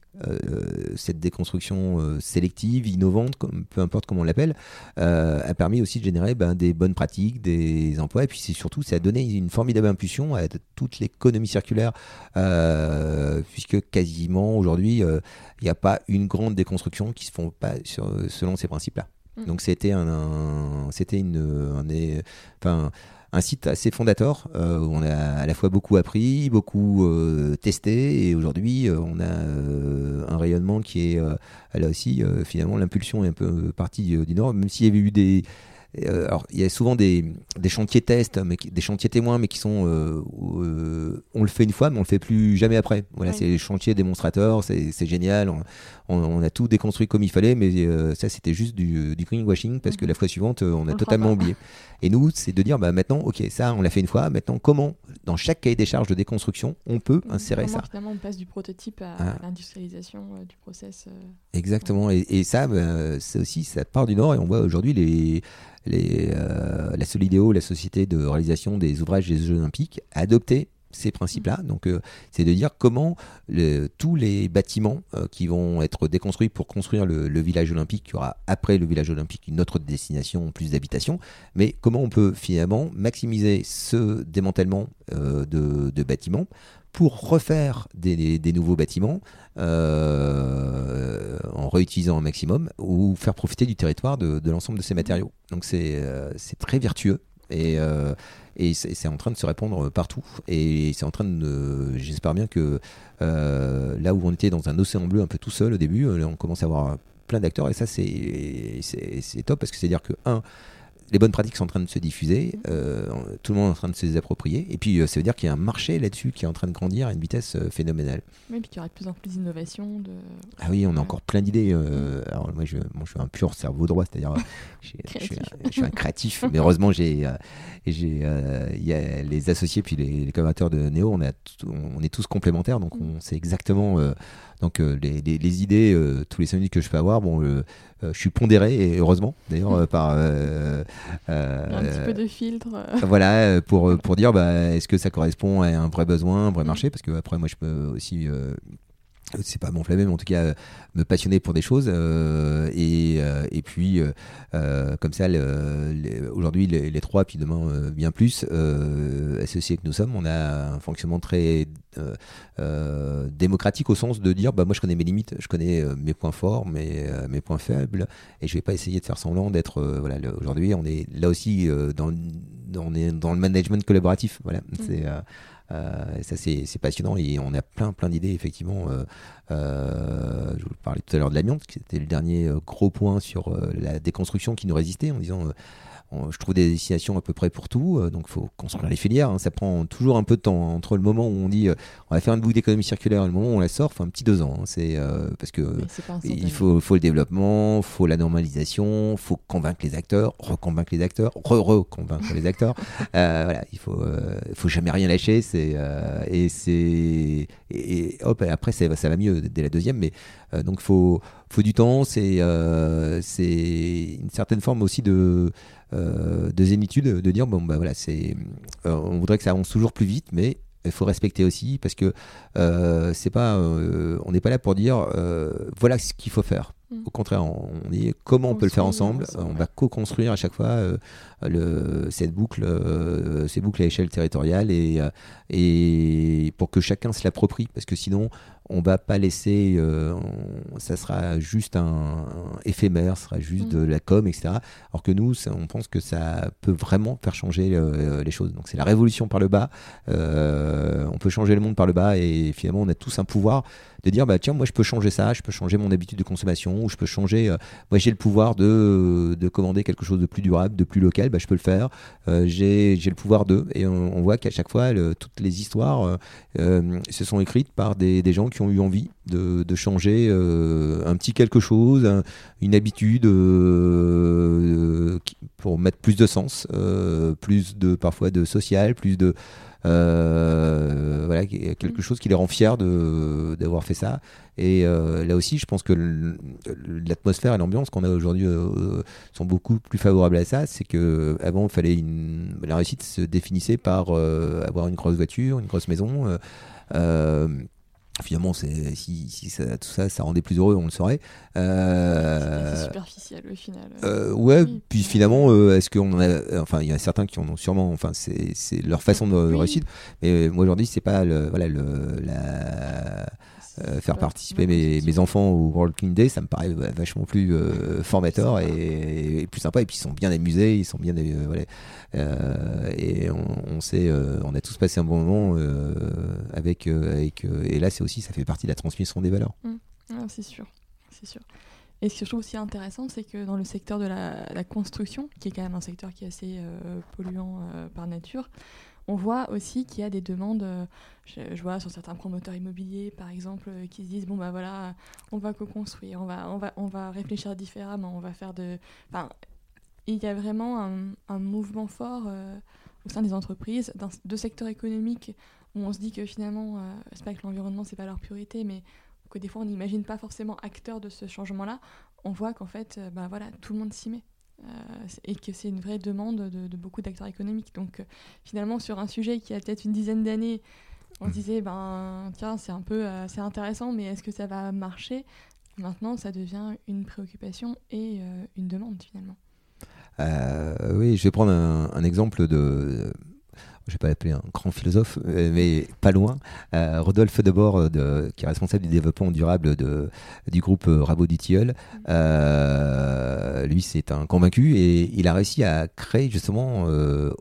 cette déconstruction euh, sélective, innovante, comme, peu importe comment on l'appelle, euh, a permis aussi de générer ben, des bonnes pratiques, des emplois, et puis c'est surtout ça a donné une formidable impulsion à toute l'économie circulaire, euh, puisque quasiment aujourd'hui euh, il n'y a pas une grande déconstruction qui se font pas sur- selon ces principes-là. Mm. Donc c'était un, un- c'était une, un, enfin un site assez fondateur euh, où on a à la fois beaucoup appris, beaucoup euh, testé et aujourd'hui euh, on a un rayonnement qui est là aussi finalement l'impulsion est un peu partie du nord même s'il y avait eu des alors, il y a souvent des, des chantiers tests, mais qui- des chantiers témoins, mais qui sont. euh, euh, on le fait une fois, mais on le fait plus jamais après. Voilà, c'est les chantiers démonstrateurs, c'est génial. On, a tout déconstruit comme il fallait, mais euh, ça, c'était juste du, du greenwashing parce que Mhm. la fois suivante, on a On totalement oublié. Et nous, c'est de dire, bah, maintenant, ok, ça, on l'a fait une fois. Maintenant, comment, dans chaque cahier des charges de déconstruction, on peut insérer Comment, ça Finalement, on passe du prototype à Ah. l'industrialisation euh, du process. euh, Exactement. Et, et ça, ben, c'est aussi, ça part du Nord. Et on voit aujourd'hui les, les, euh, la Solidéo, la société de réalisation des ouvrages des Jeux Olympiques, adopter ces principes-là. Donc, c'est de dire comment tous les bâtiments qui vont être déconstruits pour construire le, village olympique, qui aura après le village olympique une autre destination, plus d'habitation, mais comment on peut finalement maximiser ce démantèlement de, bâtiments pour refaire des, nouveaux bâtiments euh, en réutilisant un maximum ou faire profiter du territoire de, l'ensemble de ces matériaux. Donc c'est très vertueux et, euh, c'est en train de se répandre partout. Et c'est en train de. J'espère bien que euh, là où on était dans un océan bleu un peu tout seul au début, on commence à avoir plein d'acteurs. Et ça, c'est top parce que c'est-à-dire que, un, les bonnes pratiques sont en train de se diffuser, euh, tout le monde est en train de se les approprier, et puis euh, ça veut dire qu'il y a un marché là-dessus qui est en train de grandir à une vitesse euh, phénoménale. Oui, puis qu'il y aura de plus en plus d'innovations. De... Ah oui, on a encore plein d'idées. alors moi je, je, suis un pur cerveau droit, c'est-à-dire je, suis un créatif, mais heureusement j'ai, j'ai, il y a les associés puis les, les collaborateurs de Néo, on, a on est tous complémentaires, donc on sait exactement donc euh, les, les, idées, euh, tous les 5 minutes que je peux avoir, bon, euh, je suis pondéré, et heureusement, d'ailleurs, par... un petit peu de filtre. voilà, pour, pour dire, bah, est-ce que ça correspond à un vrai besoin, un vrai mm. marché? Parce que après, moi, je peux aussi c'est pas m'enflammer, mais en tout cas me passionner pour des choses. Euh, et, euh, et, puis, euh, comme ça, aujourd'hui, les, trois, puis demain, bien plus, associés que nous sommes, on a un fonctionnement très démocratique au sens de dire bah, moi, je connais mes limites, je connais mes points forts, mes, mes points faibles, et je vais pas essayer de faire semblant d'être. voilà, aujourd'hui, on est là aussi dans, dans, dans le management collaboratif. Voilà, mmh. c'est. Euh, ça, c'est passionnant et on a plein, plein d'idées, effectivement. Euh, euh, je vous parlais tout à l'heure de l'amiante, qui était le dernier gros point sur la déconstruction qui nous résistait, en disant je trouve des destinations à peu près pour tout, euh, donc il faut construire les filières. Hein. ça prend toujours un peu de temps entre le moment où on dit euh, on va faire une boucle d'économie circulaire et le moment où on la sort, faut un petit deux ans. Hein. c'est euh, parce que il faut, faut, le développement, faut la normalisation, faut convaincre les acteurs, reconvaincre les acteurs, re-reconvaincre les acteurs. voilà, il faut, faut jamais rien lâcher. C'est et c'est et, hop après ça, ça va mieux dès la deuxième, mais donc faut faut du temps. C'est c'est une certaine forme aussi de euh, de zénitude, de dire bon bah voilà, c'est, euh, on voudrait que ça avance toujours plus vite, mais il faut respecter aussi parce que euh, c'est pas, on n'est pas là pour dire voilà ce qu'il faut faire. Mm. Au contraire, on, dit comment on, peut le faire ensemble. on va co-construire à chaque fois le, cette boucle, ces boucles à échelle territoriale et, et pour que chacun se l'approprie. Parce que sinon, on va pas laisser, euh, ça sera juste un, éphémère, ça sera juste mm. de la com, etc. Alors que nous, on pense que ça peut vraiment faire changer euh, les choses. Donc c'est la révolution par le bas. Euh, on peut changer le monde par le bas et finalement on a tous un pouvoir de dire bah tiens moi je peux changer ça, je peux changer mon habitude de consommation ou je peux changer. moi j'ai le pouvoir de, de, commander quelque chose de plus durable, de plus local, bah, je peux le faire. j'ai le pouvoir de et on, voit qu'à chaque fois toutes les histoires se sont écrites par des, des gens qui ont eu envie de, changer euh, un petit quelque chose, une habitude euh, pour mettre plus de sens, euh, plus de parfois de social, plus de voilà quelque chose qui les rend fiers d'avoir fait ça. Et là aussi, je pense que l'atmosphère et l'ambiance qu'on a aujourd'hui sont beaucoup plus favorables à ça. C'est que avant, il fallait une, la réussite se définissait par avoir une grosse voiture, une grosse maison. Finalement, c'est, si, si ça, tout ça, ça rendait plus heureux, on le saurait. Euh, c'est superficiel au final. Euh, ouais, puis finalement, euh, est-ce qu'on a, enfin, il y a certains qui en ont sûrement, enfin, c'est, leur façon de, réussir. Mais moi aujourd'hui, c'est pas le, voilà, le, la, euh, faire participer mes, mes, enfants au World Clean Day, ça me paraît vachement plus euh, formateur et, plus sympa. Et puis ils sont bien amusés, ils sont bien, euh, voilà, et on, on sait, on a tous passé un bon moment avec, avec et là c'est aussi, ça fait partie de la transmission des valeurs. Mmh. Ah, c'est sûr, c'est sûr. Et ce que je trouve aussi intéressant, c'est que dans le secteur de la, la, construction, qui est quand même un secteur qui est assez polluant par nature, on voit aussi qu'il y a des demandes, euh, je, vois sur certains promoteurs immobiliers par exemple, euh, qui se disent bon bah voilà, on va co-construire, on va, on, va, on va réfléchir différemment, on va faire de. Enfin, il y a vraiment un, mouvement fort euh, au sein des entreprises, de secteurs économiques où on se dit que finalement, c'est pas que l'environnement c'est pas leur priorité, mais que des fois on n'imagine pas forcément acteur de ce changement-là. On voit qu'en fait, bah voilà, tout le monde s'y met. Et que c'est une vraie demande de, beaucoup d'acteurs économiques. Donc finalement, sur un sujet qui a peut-être une dizaine d'années, on se mmh. disait, ben tiens, c'est un peu c'est intéressant, mais est-ce que ça va marcher? Maintenant, ça devient une préoccupation et une demande finalement. oui, je vais prendre un exemple de je vais pas l'appeler un grand philosophe, euh, mais pas loin, euh, Rodolphe Debord, euh, de, qui est responsable du développement durable du groupe Rabot du Tilleul. lui, c'est un convaincu et il a réussi à créer justement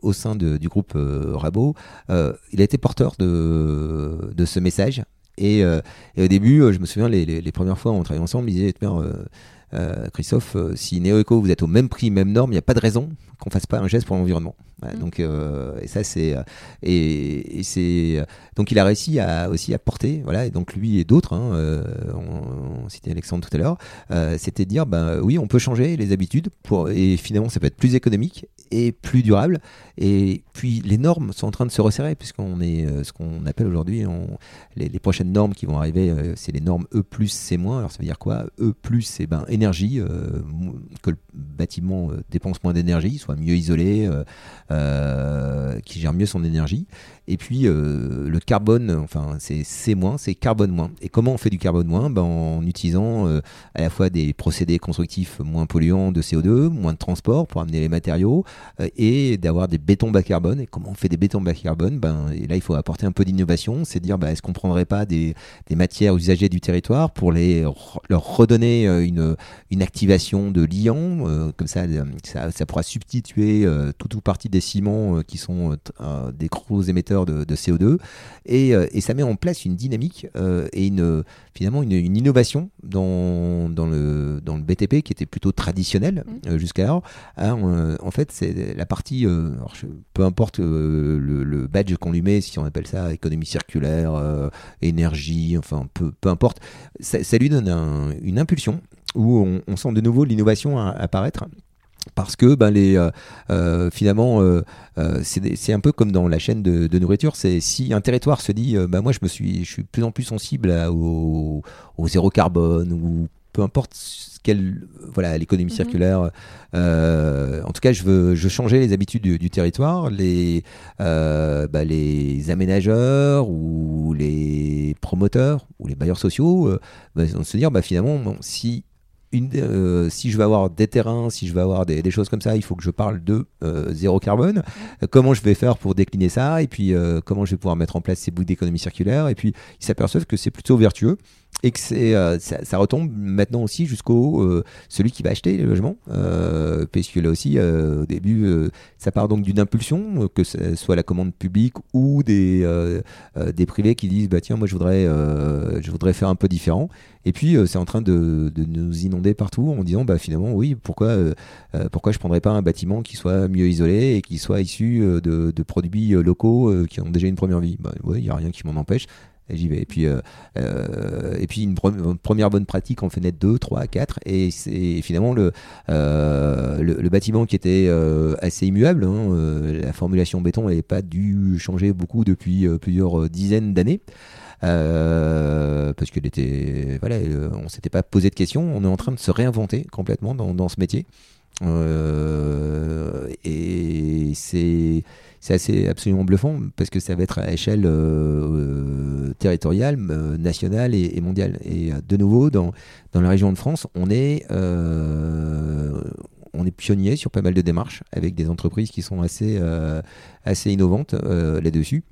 au sein du groupe Rabot, il a été porteur de, ce message. Et, au début, je me souviens, les, premières fois, on travaillait ensemble, il disait, Christophe, si Néo-Eco, vous êtes au même prix, même norme, il n'y a pas de raison qu'on fasse pas un geste pour l'environnement. Mm. Donc euh, et ça c'est euh, et, c'est donc il a réussi à aussi à porter voilà et donc lui et d'autres hein, euh, on, citait Alexandre tout à l'heure c'était de dire ben oui on peut changer les habitudes pour et finalement ça peut être plus économique et plus durable. Et puis les normes sont en train de se resserrer puisqu'on est ce qu'on appelle aujourd'hui les, prochaines normes qui vont arriver c'est les normes E plus C moins. Alors ça veut dire quoi? E plus c'est ben énergie que le bâtiment dépense moins d'énergie soit mieux isolé euh, qui gère mieux son énergie. Et puis euh, le carbone, enfin c'est C-, c'est carbone moins. Et comment on fait du carbone moins? Ben, En utilisant euh, à la fois des procédés constructifs moins polluants de CO2, moins de transport pour amener les matériaux, et d'avoir des bétons bas carbone. Et comment on fait des bétons bas carbone? Ben, et Là, il faut apporter un peu d'innovation, c'est dire ben, est-ce qu'on ne prendrait pas des, matières usagées du territoire pour les, leur redonner une, une activation de liant, comme ça, ça, pourra substituer tout ou partie des ciments qui sont des gros émetteurs de, CO2 et, euh, et, ça met en place une dynamique euh, et une, finalement une, innovation dans, dans, le, dans le BTP qui était plutôt traditionnel mmh. euh, jusqu'alors. en fait, c'est la partie, peu importe le, badge qu'on lui met, si on appelle ça économie circulaire, énergie, enfin peu, peu importe, ça, lui donne une impulsion où on, sent de nouveau l'innovation apparaître parce que ben, les, euh, euh, finalement, euh, c'est un peu comme dans la chaîne de, nourriture. C'est si un territoire se dit, ben, moi je me suis, je suis de plus en plus sensible au, zéro carbone ou peu importe quelle, voilà, l'économie mhm. circulaire. en tout cas, je veux, je changer les habitudes du, territoire. Les, bah, les aménageurs ou les promoteurs ou les bailleurs sociaux vont se dire, finalement, si euh, si je veux avoir des terrains, si je veux avoir des, choses comme ça, il faut que je parle de euh, zéro carbone. Euh, comment je vais faire pour décliner ça? Et puis comment je vais pouvoir mettre en place ces bouts d'économie circulaire? Et puis ils s'aperçoivent que c'est plutôt vertueux et que euh, ça, retombe maintenant aussi jusqu'au euh, celui qui va acheter le logement euh, puisque là aussi au début ça part donc d'une impulsion que ce soit la commande publique ou des des privés qui disent bah tiens moi je voudrais je voudrais faire un peu différent. Et puis c'est en train de, de, nous inonder partout en disant bah finalement oui pourquoi pourquoi je prendrais pas un bâtiment qui soit mieux isolé et qui soit issu de, produits locaux qui ont déjà une première vie? Bah il n'y a rien qui m'en empêche Et puis, euh, euh, et puis une, première bonne pratique, on fait naître 2, 3, 4. Et c'est finalement le, euh, le, bâtiment qui était assez immuable. Hein, la formulation béton n'avait pas dû changer beaucoup depuis plusieurs dizaines d'années. parce qu'elle était, voilà, on s'était pas posé de questions. On est en train de se réinventer complètement dans, dans ce métier. Et c'est c'est assez absolument bluffant parce que ça va être à échelle euh, euh, territoriale, euh, nationale et, mondiale. Et de nouveau, dans, dans la région de France, on est, on est pionnier sur pas mal de démarches avec des entreprises qui sont assez, assez innovantes là-dessus.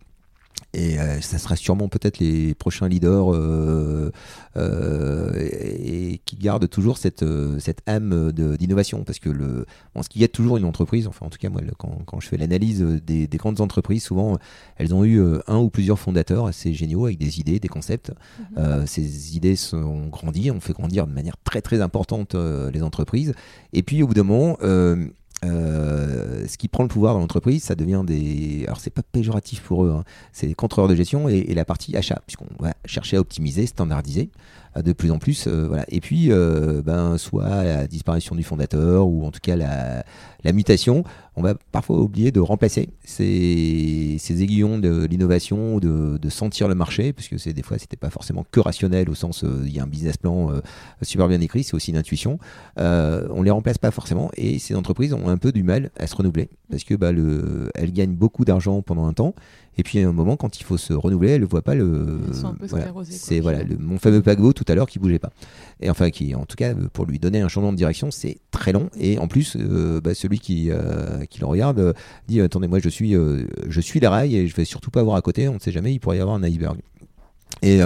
Et euh, ça sera sûrement peut-être les prochains leaders euh, euh, et, qui gardent toujours cette, cette âme d'innovation. Parce que le, ce qu'il y a toujours une entreprise, enfin en tout cas moi quand, quand je fais l'analyse des, des, grandes entreprises, souvent elles ont eu un ou plusieurs fondateurs assez géniaux avec des idées, des concepts. Mhm. ces idées sont grandies, on fait grandir de manière très très importante les entreprises. Et puis au bout d'un moment euh, ce qui prend le pouvoir dans l'entreprise, ça devient des. Alors, c'est pas péjoratif pour eux, hein. c'est des contrôleurs de gestion et, la partie achat, puisqu'on va chercher à optimiser, standardiser. De plus en plus. voilà. Et puis, ben, soit la disparition du fondateur ou en tout cas la, mutation, on va parfois oublier de remplacer ces, ces aiguillons de l'innovation, de, de, sentir le marché, puisque c'est des fois c'était pas forcément que rationnel au sens il y a un business plan super bien écrit, c'est aussi une intuition. on les remplace pas forcément et ces entreprises ont un peu du mal à se renouveler parce que bah, le, elles gagnent beaucoup d'argent pendant un temps et puis à un moment, quand il faut se renouveler, elle ne voit pas le. c'est voilà, mon fameux paquebot tout à l'heure qui bougeait pas. Et enfin, qui, en tout cas, pour lui donner un changement de direction, c'est très long. Et en plus, euh, bah, celui qui, euh, qui le regarde euh, dit attendez, moi je suis, je suis les rails et je vais surtout pas voir à côté. On ne sait jamais, il pourrait y avoir un iceberg. Et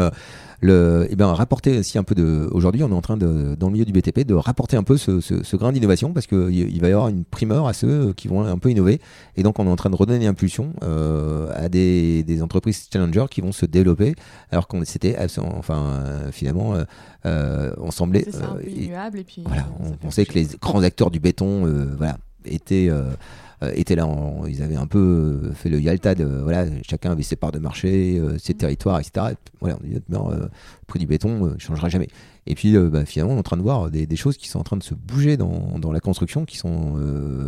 le, et eh ben, rapporter aussi un peu de. Aujourd'hui, on est en train de, dans le milieu du BTP, de rapporter un peu ce, ce, grain d'innovation parce qu'il il va y avoir une primeur à ceux qui vont un peu innover. Et donc, on est en train de redonner impulsion euh, à des, des, entreprises challenger qui vont se développer alors qu'on s'était, enfin, euh, finalement, euh, euh, on semblait. et puis, voilà, on pensait que les grands acteurs du béton, voilà, étaient euh, étaient là, ils avaient un peu euh, fait le Yalta, de, voilà, chacun avait ses parts de marché, euh, ses territoires, etc. Voilà, on dit, le prix du béton ne changera jamais. Et puis bah, finalement, on est en train de voir des, choses qui sont en train de se bouger dans, dans la construction, qui sont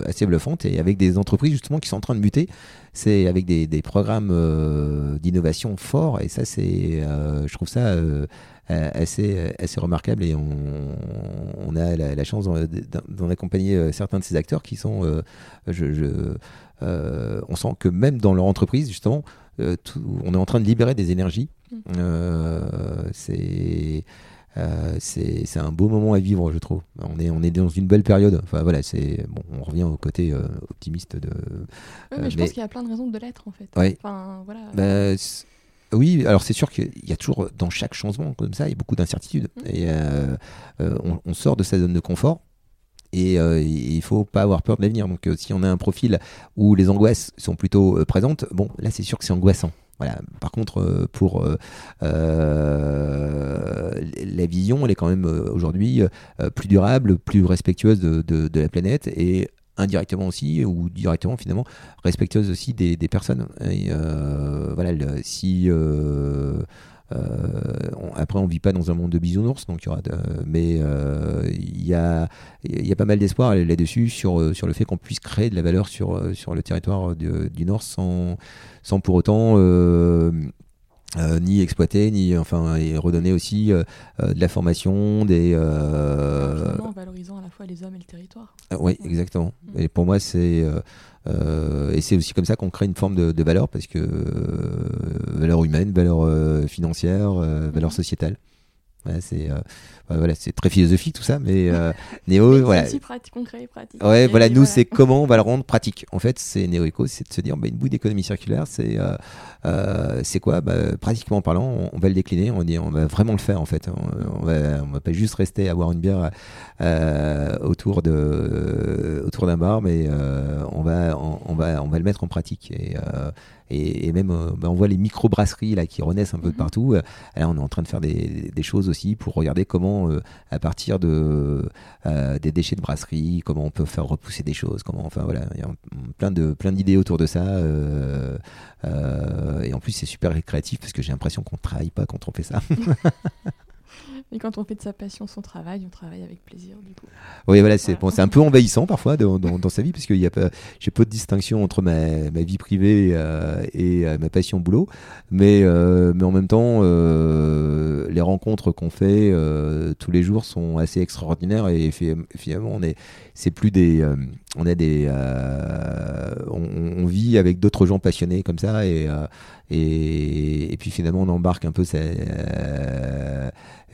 assez bluffantes, et avec des entreprises justement qui sont en train de muter. C'est avec des, des programmes d'innovation forts, et ça, c'est, je trouve ça euh, assez, assez remarquable et on, a la, chance d'en accompagner euh, certains de ces acteurs qui sont, euh, je, on sent que même dans leur entreprise, justement, on est en train de libérer des énergies. Mm. c'est c'est un beau moment à vivre, je trouve. On est, on est dans une belle période. Enfin voilà, c'est bon, on revient au côté optimiste de. mais je pense qu'il y a plein de raisons de l'être en fait. Enfin voilà. Bah, oui, alors c'est sûr qu'il y a toujours dans chaque changement comme ça, il y a beaucoup d'incertitudes. Mmh. Et euh, euh, on, sort de sa zone de confort. Et euh, il faut pas avoir peur de l'avenir. Donc, si on a un profil où les angoisses sont plutôt présentes, bon, là, c'est sûr que c'est angoissant. Voilà. Par contre, pour la vision, elle est quand même aujourd'hui plus durable, plus respectueuse de, la planète et indirectement aussi ou directement finalement respectueuse aussi des, personnes. Euh, voilà, si euh, euh, après, on vit pas dans un monde de bisounours, donc il y aura mais il y, a, il y a pas mal d'espoir là-dessus sur, sur le fait qu'on puisse créer de la valeur sur, sur le territoire du Nord sans, sans pour autant euh, ni exploiter, ni enfin et redonner aussi euh, euh, de la formation, des. En valorisant à la fois les hommes et le territoire. oui, exactement. Mm. Et pour moi, c'est et c'est aussi comme ça qu'on crée une forme de, valeur parce que valeur humaine, valeur financière, valeur mm. C'est voilà, c'est très philosophique tout ça, mais euh, Néo, voilà. C'est pratique, concret, pratique. Ouais, voilà, nous, c'est comment on va le rendre pratique. En fait, c'est Néo Eco, c'est de se dire, bah, une bout d'économie circulaire, c'est euh, euh, c'est quoi? Bah, Pratiquement parlant, on, va le décliner, on, dit, on va vraiment le faire en fait. On, va, on va pas juste rester à boire une bière autour de autour d'un bar, mais on va on, va on va le mettre en pratique et et, même bah, on voit les micro brasseries là qui renaissent un peu de mhm. partout. Là, on est en train de faire des, des choses aussi pour regarder comment euh, à partir de, euh, des déchets de brasserie, comment on peut faire repousser des choses, comment, enfin voilà, il y a plein de plein d'idées autour de ça. Euh, et en plus, c'est super créatif parce que j'ai l'impression qu'on travaille pas quand on fait ça. Et quand on fait de sa passion son travail, on travaille avec plaisir du coup. Oui, voilà, c'est bon, un peu envahissant parfois dans, dans, sa vie parce que j'ai peu de distinction entre ma, ma vie privée euh, et euh, ma passion boulot, mais euh, mais en même temps, les rencontres qu'on fait tous les jours sont assez extraordinaires. Et finalement on est c'est plus des on a des on, vit avec d'autres gens passionnés comme ça. Et, et, et puis finalement on embarque un peu ça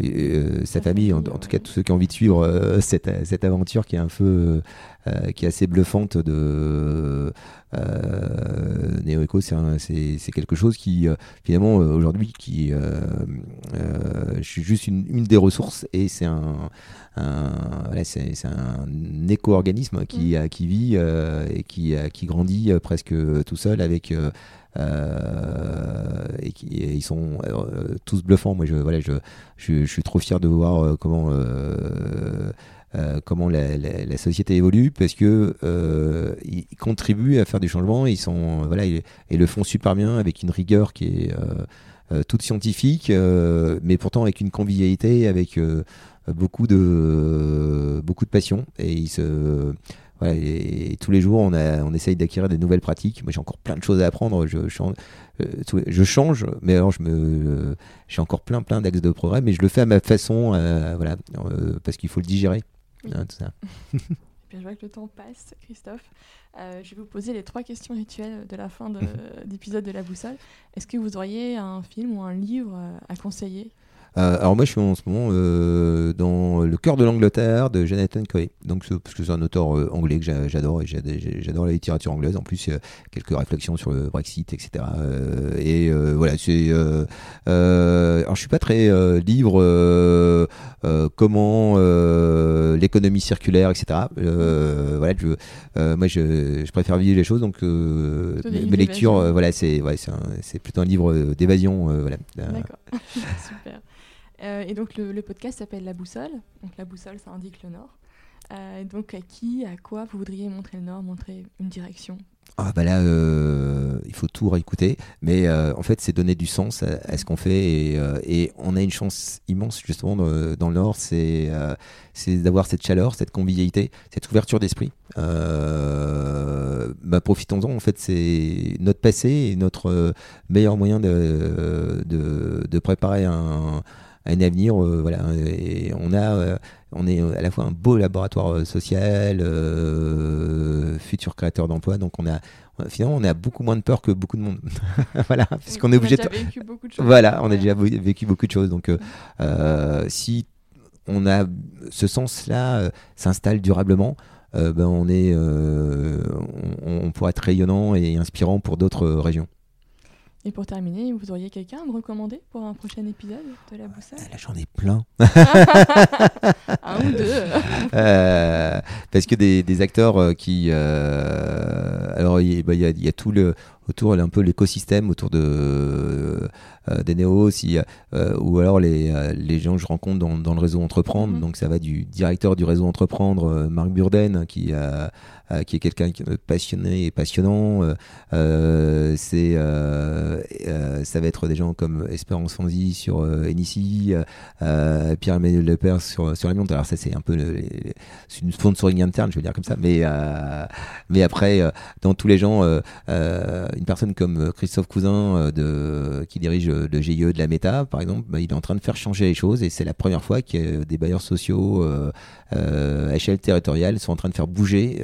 euh, sa famille, en, tout cas tous ceux qui ont envie de suivre euh, cette, cette, aventure qui est un peu, euh, qui est assez bluffante de euh, Neo c'est quelque chose qui finalement aujourd'hui qui je suis juste une, une, des ressources et c'est un, un voilà, c'est un éco-organisme qui, mm. qui vit et qui, qui grandit presque tout seul avec euh, et, qui, ils sont euh, tous bluffants. Moi, je, voilà, je, je, suis trop fier de voir euh, comment comment la, société évolue, parce que ils, contribuent à faire du changement. Ils sont voilà, et le font super bien avec une rigueur qui est toute scientifique, mais pourtant avec une convivialité, avec beaucoup de beaucoup de passion. Et ils se et, tous les jours, on, a, on essaye d'acquérir des nouvelles pratiques. Moi, j'ai encore plein de choses à apprendre. Je, je, euh, je change, mais alors je me, euh, j'ai encore plein, plein d'axes de progrès, mais je le fais à ma façon, euh, voilà, parce qu'il faut le digérer. Hein, tout ça. je vois que le temps passe, Christophe. je vais vous poser les trois questions rituelles de la fin d'épisode de, de la boussole. Est-ce que vous auriez un film ou un livre à conseiller? Euh, alors moi je suis en ce moment euh, dans Le cœur de l'Angleterre de Jonathan Coe. Donc parce que c'est un auteur euh, anglais que j'adore et j'adore la littérature anglaise. En plus quelques réflexions sur le Brexit, etc. et voilà c'est. alors je suis pas très livre comment l'économie circulaire, etc. voilà je, moi je, je, préfère vivre les choses donc mes, lectures voilà c'est ouais, c'est plutôt un livre d'évasion voilà. D'accord super. Euh, et donc le, podcast s'appelle La Boussole. Donc la boussole, ça indique le nord. Euh, donc à qui, à quoi vous voudriez montrer le nord, montrer une direction? Ah bah là, euh, il faut tout réécouter, mais en fait, c'est donner du sens à, ce qu'on fait et, on a une chance immense justement dans, le Nord, c'est d'avoir cette chaleur, cette convivialité, cette ouverture d'esprit. Bah, profitons-en, en fait, c'est notre passé et notre meilleur moyen de, de préparer un, un avenir. Euh, voilà, et on a, euh, on est à la fois un beau laboratoire euh, social, futur créateur d'emplois. Donc on a, finalement, on a beaucoup moins de peur que beaucoup de monde. voilà, puisqu'on est obligé. de... vécu beaucoup de choses. Voilà, on a déjà vécu beaucoup de choses. Donc si on a ce sens-là s'installe durablement. ben on est, on, on pourra être rayonnant et inspirant pour d'autres régions. Et pour terminer, vous auriez quelqu'un à me recommander pour un prochain épisode de La Boussole? Là, j'en ai plein. un ou deux. Euh, parce que des, des acteurs qui. Euh, alors, il y, a, y, a tout le autour un peu l'écosystème autour de euh, des néos aussi ou alors les, les gens que je rencontre dans, dans le réseau entreprendre mm-hmm. donc ça va du directeur du réseau entreprendre Marc Burden qui a euh, qui est quelqu'un passionné et passionnant. Euh, euh, c'est, ça va être des gens comme Espérance Fonzi sur Enici, Pierre-Emmanuel Lepers sur, sur la montre. Alors ça, c'est un peu c'est une sponsoring interne, je vais dire comme ça. Mais, mais après, dans tous les gens, une personne comme Christophe Cousin de, qui dirige le GIE de la Méta, par exemple, bah, il est en train de faire changer les choses et c'est la première fois que des bailleurs sociaux à échelle territoriale sont en train de faire bouger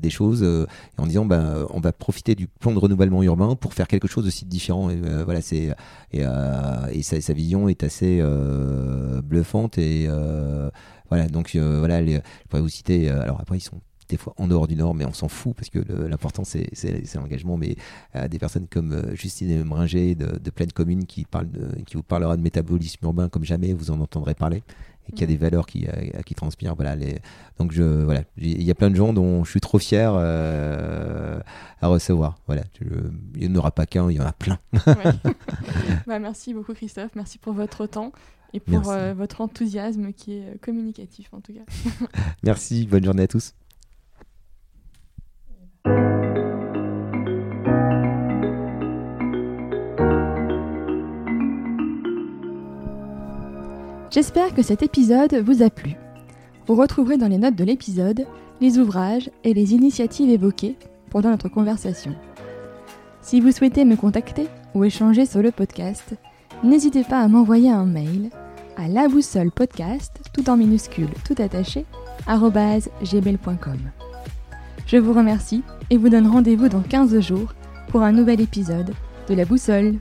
des choses euh, en disant ben on va profiter du plan de renouvellement urbain pour faire quelque chose de si différent. Et, euh, voilà, c'est et, euh, et sa, sa, vision est assez bluffante et voilà donc voilà les, je pourrais vous citer alors après ils sont des fois en dehors du Nord, mais on s'en fout parce que l'important c'est l'engagement. Mais des personnes comme Justine Mringer de, de Pleine Commune qui, parle qui vous parlera de métabolisme urbain comme jamais vous en entendrez parler et qui a des valeurs qui, euh, qui transpirent. Voilà, les... Donc, je, voilà, il y a plein de gens dont je suis trop fier euh, à recevoir. Voilà, il n'y en aura pas qu'un, il y en a plein. bah, merci beaucoup, Christophe. Merci pour votre temps et pour euh, votre enthousiasme qui est communicatif, en tout cas. merci, bonne journée à tous. J'espère que cet épisode vous a plu. Vous retrouverez dans les notes de l'épisode les ouvrages et les initiatives évoquées pendant notre conversation. Si vous souhaitez me contacter ou échanger sur le podcast, n'hésitez pas à m'envoyer un mail à la podcast, tout en minuscule, tout attaché, gmail.com. Je vous remercie et vous donne rendez-vous dans 15 jours pour un nouvel épisode de La Boussole.